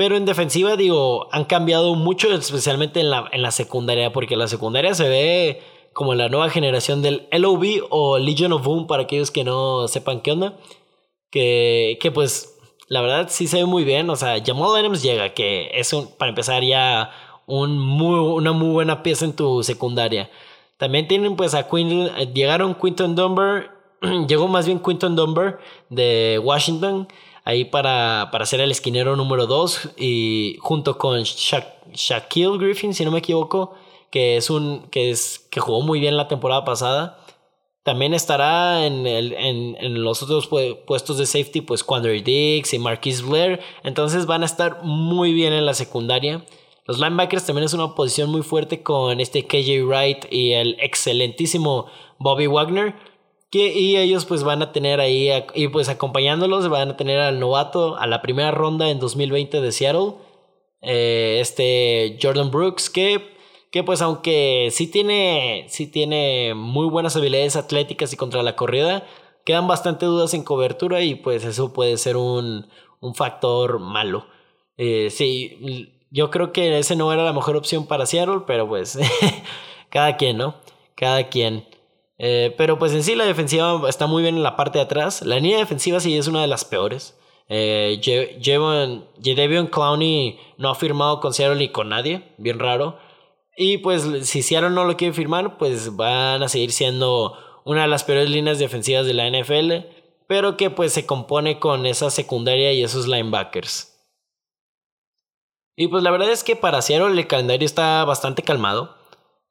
Pero en defensiva, digo, han cambiado mucho, especialmente en la, en la secundaria, porque la secundaria se ve como la nueva generación del LOB o Legion of Boom, para aquellos que no sepan qué onda. Que, que pues la verdad sí se ve muy bien. O sea, Jamal Adams llega, que es un, para empezar ya un muy, una muy buena pieza en tu secundaria. También tienen pues a Quinton, llegaron Quinton Dunbar, <clears throat> llegó más bien Quinton Dunbar de Washington ahí para, para ser el esquinero número 2 y junto con Shaquille Griffin, si no me equivoco, que es un que es que jugó muy bien la temporada pasada. También estará en, en, en los otros puestos de safety, pues Quandre Dix y Marquis Blair. Entonces van a estar muy bien en la secundaria. Los linebackers también es una posición muy fuerte con este KJ Wright y el excelentísimo Bobby Wagner. Y ellos pues van a tener ahí, y pues acompañándolos van a tener al novato a la primera ronda en 2020 de Seattle. Eh, este Jordan Brooks que que pues aunque sí tiene, sí tiene muy buenas habilidades atléticas y contra la corrida, quedan bastante dudas en cobertura y pues eso puede ser un, un factor malo. Eh, sí, yo creo que ese no era la mejor opción para Seattle, pero pues <laughs> cada quien, ¿no? Cada quien. Eh, pero pues en sí la defensiva está muy bien en la parte de atrás. La línea defensiva sí es una de las peores. Eh, Clowney no ha firmado con Seattle ni con nadie, bien raro. Y pues si Seattle no lo quiere firmar, pues van a seguir siendo una de las peores líneas defensivas de la NFL, pero que pues se compone con esa secundaria y esos linebackers. Y pues la verdad es que para Seattle el calendario está bastante calmado.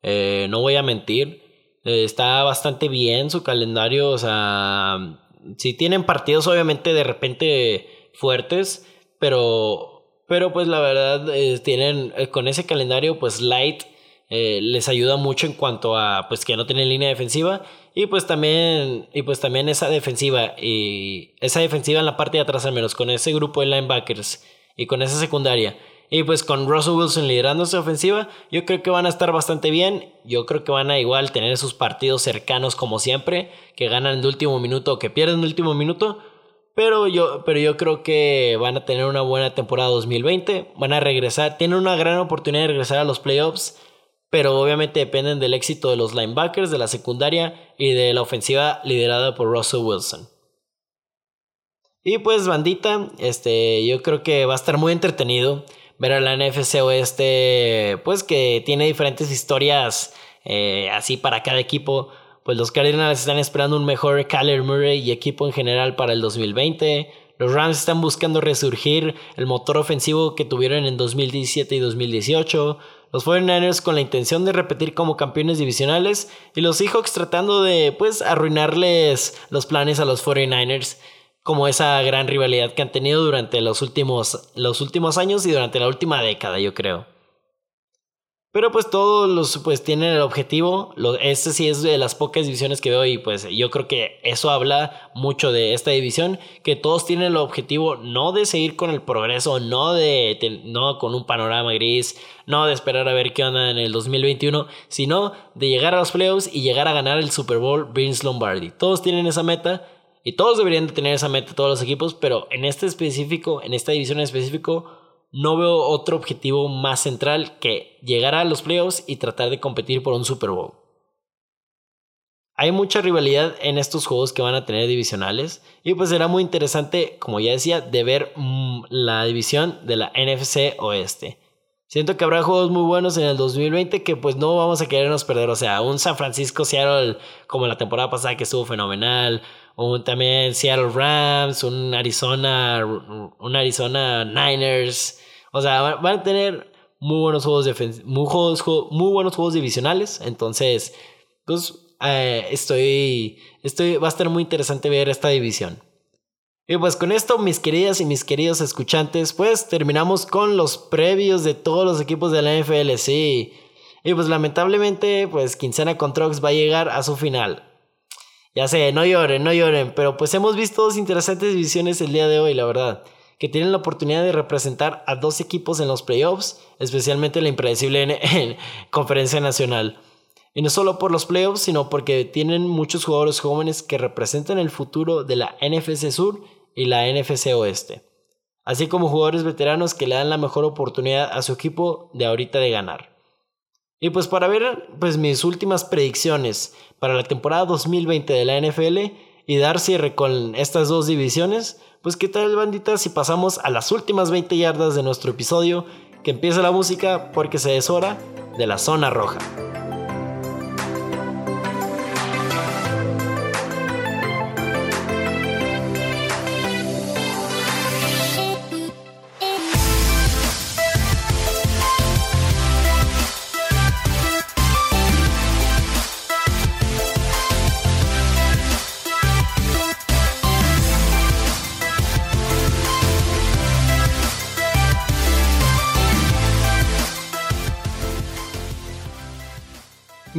Eh, no voy a mentir. Eh, está bastante bien su calendario. O sea, si tienen partidos obviamente de repente fuertes, pero, pero pues la verdad eh, tienen con ese calendario pues light. les ayuda mucho en cuanto a pues que no tienen línea defensiva y pues también y pues también esa defensiva y esa defensiva en la parte de atrás al menos con ese grupo de linebackers y con esa secundaria y pues con Russell Wilson liderando esa ofensiva, yo creo que van a estar bastante bien. Yo creo que van a igual tener sus partidos cercanos como siempre, que ganan de último minuto o que pierden de último minuto. Pero yo, pero yo creo que van a tener una buena temporada 2020. Van a regresar, tienen una gran oportunidad de regresar a los playoffs. Pero obviamente dependen del éxito de los linebackers, de la secundaria y de la ofensiva liderada por Russell Wilson. Y pues bandita, este, yo creo que va a estar muy entretenido ver a la NFC Oeste, pues que tiene diferentes historias eh, así para cada equipo. Pues los Cardinals están esperando un mejor Kyler Murray y equipo en general para el 2020. Los Rams están buscando resurgir el motor ofensivo que tuvieron en 2017 y 2018. Los 49ers con la intención de repetir como campeones divisionales. Y los Seahawks tratando de pues arruinarles los planes a los 49ers como esa gran rivalidad que han tenido durante los últimos, los últimos años y durante la última década, yo creo. Pero pues todos los pues tienen el objetivo, este sí es de las pocas divisiones que veo y pues yo creo que eso habla mucho de esta división, que todos tienen el objetivo no de seguir con el progreso, no de no con un panorama gris, no de esperar a ver qué onda en el 2021, sino de llegar a los playoffs y llegar a ganar el Super Bowl Vince Lombardi. Todos tienen esa meta y todos deberían de tener esa meta, todos los equipos, pero en este específico, en esta división en específico, no veo otro objetivo más central que llegar a los playoffs y tratar de competir por un Super Bowl. Hay mucha rivalidad en estos juegos que van a tener divisionales y pues será muy interesante, como ya decía, de ver mm, la división de la NFC Oeste. Siento que habrá juegos muy buenos en el 2020 que pues no vamos a querernos perder. O sea, un San Francisco Seattle como la temporada pasada que estuvo fenomenal un también Seattle Rams, un Arizona, un Arizona Niners. O sea, van a tener muy buenos juegos, muy, juegos muy buenos juegos divisionales. Entonces, pues, eh, estoy, estoy, va a estar muy interesante ver esta división. Y pues con esto, mis queridas y mis queridos escuchantes, pues terminamos con los previos de todos los equipos de la NFL, sí. Y pues lamentablemente, pues Quincena con Trucks va a llegar a su final. Ya sé, no lloren, no lloren, pero pues hemos visto dos interesantes divisiones el día de hoy, la verdad, que tienen la oportunidad de representar a dos equipos en los playoffs, especialmente la impredecible en, <laughs> Conferencia Nacional. Y no solo por los playoffs, sino porque tienen muchos jugadores jóvenes que representan el futuro de la NFC Sur y la NFC Oeste, así como jugadores veteranos que le dan la mejor oportunidad a su equipo de ahorita de ganar. Y pues para ver pues mis últimas predicciones para la temporada 2020 de la NFL y dar cierre con estas dos divisiones, pues qué tal bandita si pasamos a las últimas 20 yardas de nuestro episodio, que empieza la música porque se es hora de la zona roja.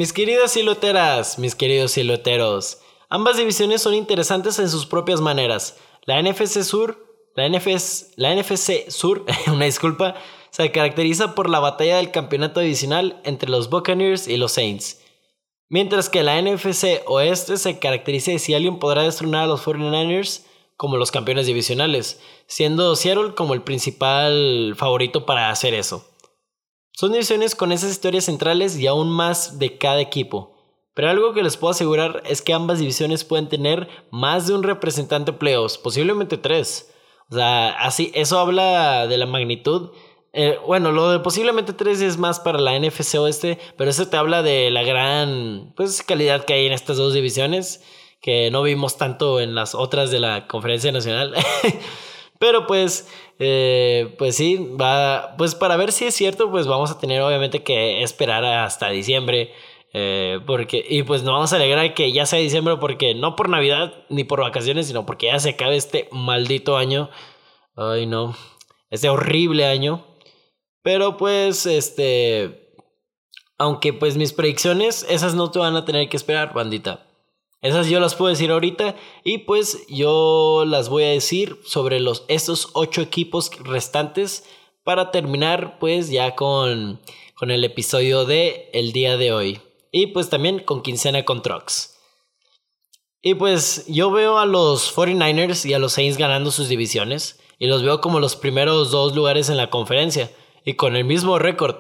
Mis queridas silueteras, mis queridos silueteros, ambas divisiones son interesantes en sus propias maneras. La NFC Sur, la, la NFC Sur, <laughs> una disculpa, se caracteriza por la batalla del campeonato divisional entre los Buccaneers y los Saints. Mientras que la NFC Oeste se caracteriza de si alguien podrá destronar a los 49ers como los campeones divisionales, siendo Seattle como el principal favorito para hacer eso. Son divisiones con esas historias centrales y aún más de cada equipo. Pero algo que les puedo asegurar es que ambas divisiones pueden tener más de un representante playoffs, posiblemente tres. O sea, así, eso habla de la magnitud Eh, bueno, lo de posiblemente tres es más para la NFC Oeste, pero eso te habla de la gran pues, calidad que hay en estas dos divisiones, que no vimos tanto en las otras de la Conferencia Nacional. <laughs> pero pues, eh, pues sí, va, pues para ver si es cierto, pues vamos a tener obviamente que esperar hasta diciembre. Eh, porque, y pues nos vamos a alegrar que ya sea diciembre porque no por Navidad ni por vacaciones, sino porque ya se acabe este maldito año. Ay no, este horrible año. Pero pues, este, aunque pues mis predicciones, esas no te van a tener que esperar, bandita. Esas yo las puedo decir ahorita y pues yo las voy a decir sobre los, estos ocho equipos restantes para terminar pues ya con, con el episodio de el día de hoy. Y pues también con quincena con Trucks. Y pues yo veo a los 49ers y a los Saints ganando sus divisiones y los veo como los primeros dos lugares en la conferencia y con el mismo récord.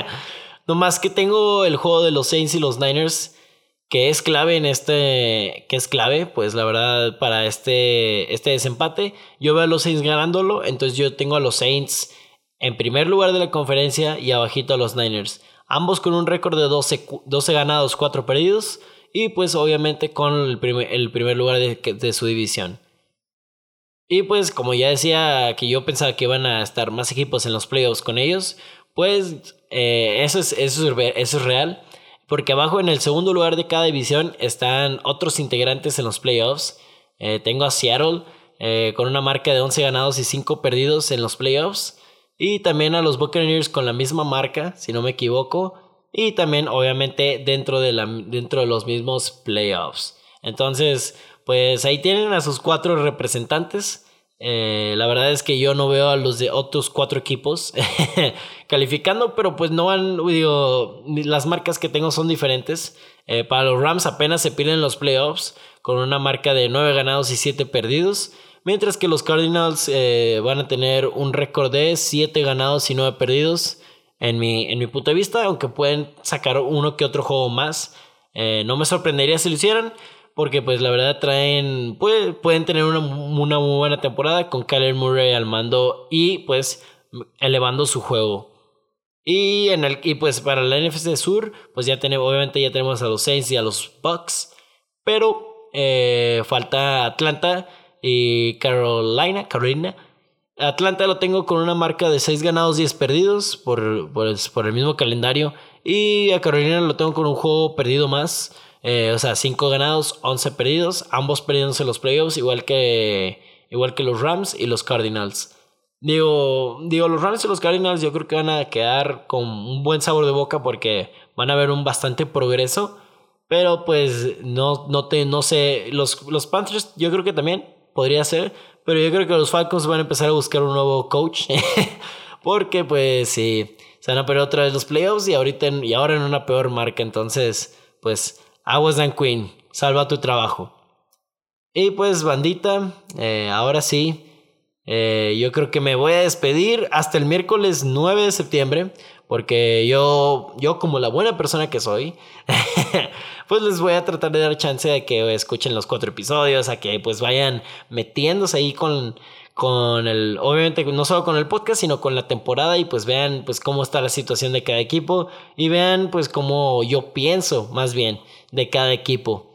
<laughs> no más que tengo el juego de los Saints y los Niners que es clave en este que es clave, pues la verdad para este este desempate, yo veo a los Saints ganándolo, entonces yo tengo a los Saints en primer lugar de la conferencia y abajito a los Niners, ambos con un récord de 12, 12 ganados, 4 perdidos y pues obviamente con el primer, el primer lugar de, de su división. Y pues como ya decía que yo pensaba que iban a estar más equipos en los playoffs con ellos, pues eh, eso, es, eso, es, real. Porque abajo en el segundo lugar de cada división están otros integrantes en los playoffs. Eh, tengo a Seattle eh, con una marca de 11 ganados y 5 perdidos en los playoffs. Y también a los Buccaneers con la misma marca, si no me equivoco. Y también obviamente dentro de, la, dentro de los mismos playoffs. Entonces, pues ahí tienen a sus cuatro representantes. Eh, la verdad es que yo no veo a los de otros cuatro equipos <laughs> calificando, pero pues no van, digo, las marcas que tengo son diferentes. Eh, para los Rams apenas se pierden los playoffs con una marca de nueve ganados y siete perdidos. Mientras que los Cardinals eh, van a tener un récord de siete ganados y nueve perdidos. En mi, en mi punto de vista, aunque pueden sacar uno que otro juego más. no me sorprendería si lo hicieran porque pues la verdad traen, pueden tener una, una muy buena temporada con Kyler Murray al mando y pues elevando su juego. Y, en el, y pues para la NFC Sur, pues ya tenemos, obviamente ya tenemos a los Saints y a los Bucks, pero eh, falta Atlanta y Carolina, Carolina. Atlanta lo tengo con una marca de 6 ganados, 10 perdidos por, por, por el mismo calendario. Y a Carolina lo tengo con un juego perdido más. Eh, o sea, 5 ganados, 11 perdidos, ambos perdidos en los playoffs, igual que, igual que los Rams y los Cardinals. Digo, digo, los Rams y los Cardinals yo creo que van a quedar con un buen sabor de boca porque van a ver un bastante progreso. Pero pues no, no, te, no sé, los, los Panthers yo creo que también podría ser. Pero yo creo que los Falcons van a empezar a buscar un nuevo coach. <laughs> porque pues sí, se van a perder otra vez los playoffs y, ahorita y ahora en una peor marca. Entonces, pues Aguas Dan Queen, salva tu trabajo. Y pues bandita, eh, ahora sí, eh, yo creo que me voy a despedir hasta el miércoles 9 de septiembre, porque yo, yo como la buena persona que soy, <laughs> pues les voy a tratar de dar chance de que escuchen los cuatro episodios, a que pues vayan metiéndose ahí con, con el, obviamente no solo con el podcast, sino con la temporada y pues vean pues cómo está la situación de cada equipo y vean pues cómo yo pienso más bien de cada equipo.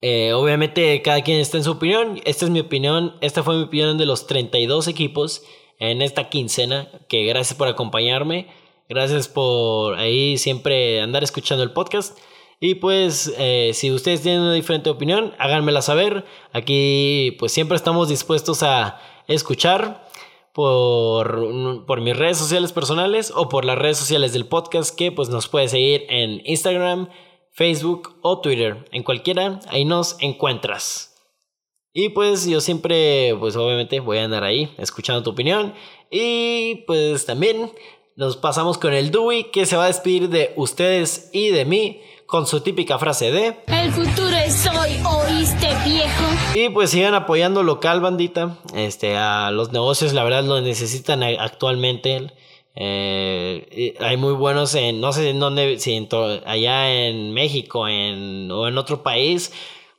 Eh, obviamente cada quien está en su opinión, esta es mi opinión, esta fue mi opinión de los 32 equipos en esta quincena, que gracias por acompañarme, gracias por ahí siempre andar escuchando el podcast. Y pues eh, si ustedes tienen una diferente opinión, háganmela saber. Aquí pues siempre estamos dispuestos a escuchar por, por mis redes sociales personales o por las redes sociales del podcast que pues nos puede seguir en Instagram, Facebook o Twitter. En cualquiera, ahí nos encuentras. Y pues yo siempre, pues obviamente voy a andar ahí escuchando tu opinión. Y pues también nos pasamos con el Dewey que se va a despedir de ustedes y de mí con su típica frase de El futuro es hoy, oíste viejo. Y pues sigan apoyando local, bandita. Este, a los negocios, la verdad, lo necesitan actualmente. Eh, hay muy buenos en, no sé en dónde, si allá en México en, o en otro país,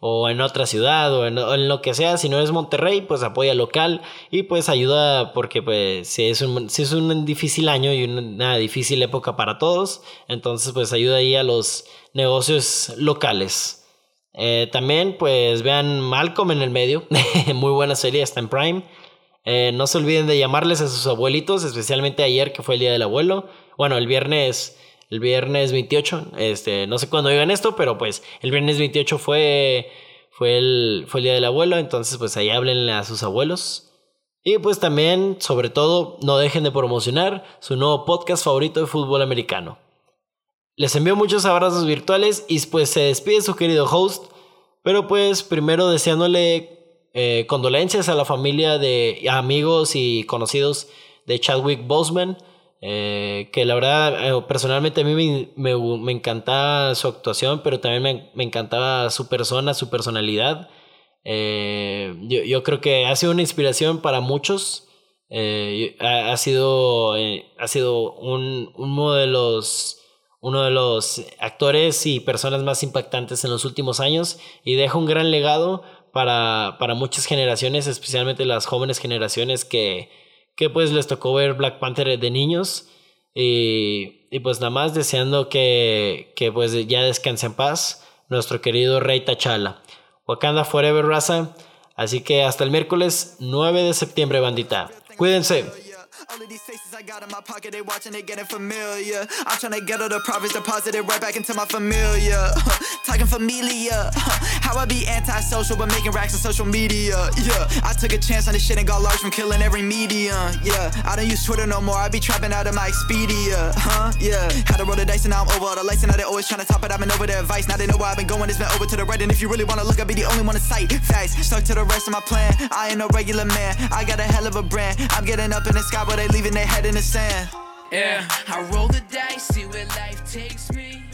o en otra ciudad o en, lo que sea, si no es Monterrey, pues apoya local y pues ayuda porque pues si es un, si es un difícil año y una difícil época para todos, entonces pues ayuda ahí a los negocios locales. Eh, también pues vean Malcolm en el medio, <laughs> muy buena serie, está en Prime. Eh, no se olviden de llamarles a sus abuelitos, especialmente ayer que fue el Día del Abuelo. Bueno, el viernes el viernes 28. Este, no sé cuándo digan esto, pero pues el viernes 28 fue, fue, el, fue el día del abuelo, entonces pues ahí háblenle a sus abuelos. Y pues también, sobre todo, no dejen de promocionar su nuevo podcast favorito de fútbol americano. Les envío muchos abrazos virtuales y pues se despide su querido host, pero pues primero deseándole eh, condolencias a la familia de amigos y conocidos de Chadwick Boseman eh, que la verdad, eh, personalmente a mí me, me, encantaba su actuación, pero también me, me encantaba su persona, su personalidad. Yo, yo, creo que ha sido una inspiración para muchos. Ha, ha, sido, ha sido un, uno, de los, uno de los actores y personas más impactantes en los últimos años y deja un gran legado para, para muchas generaciones, especialmente las jóvenes generaciones que, que pues les tocó ver Black Panther de niños. Y, y pues nada más deseando que, que pues ya descanse en paz nuestro querido Rey Tachala. Wakanda Forever Raza. Así que hasta el miércoles 9 de septiembre, bandita. Cuídense. All of these faces I got in my pocket, they watching, they getting familiar. I'm trying to get all the profits deposited right back into my familiar. <laughs> Talking familia. <laughs> How I be antisocial but making racks on social media. Yeah, I took a chance on this shit and got large from killing every medium. Yeah, I don't use Twitter no more. I be trapping out of my Expedia. Huh? Yeah, had to roll the dice and now I'm over all the lights and now they always trying to top it. I've been over their advice. Now they know where I've been going. It's been over to the right. And if you really wanna look, I'll be the only one to sight. Facts stuck to the rest of my plan. I ain't no regular man. I got a hell of a brand. I'm getting up in the sky, but they leaving their head in the sand. Yeah, I roll the dice, see where life takes me.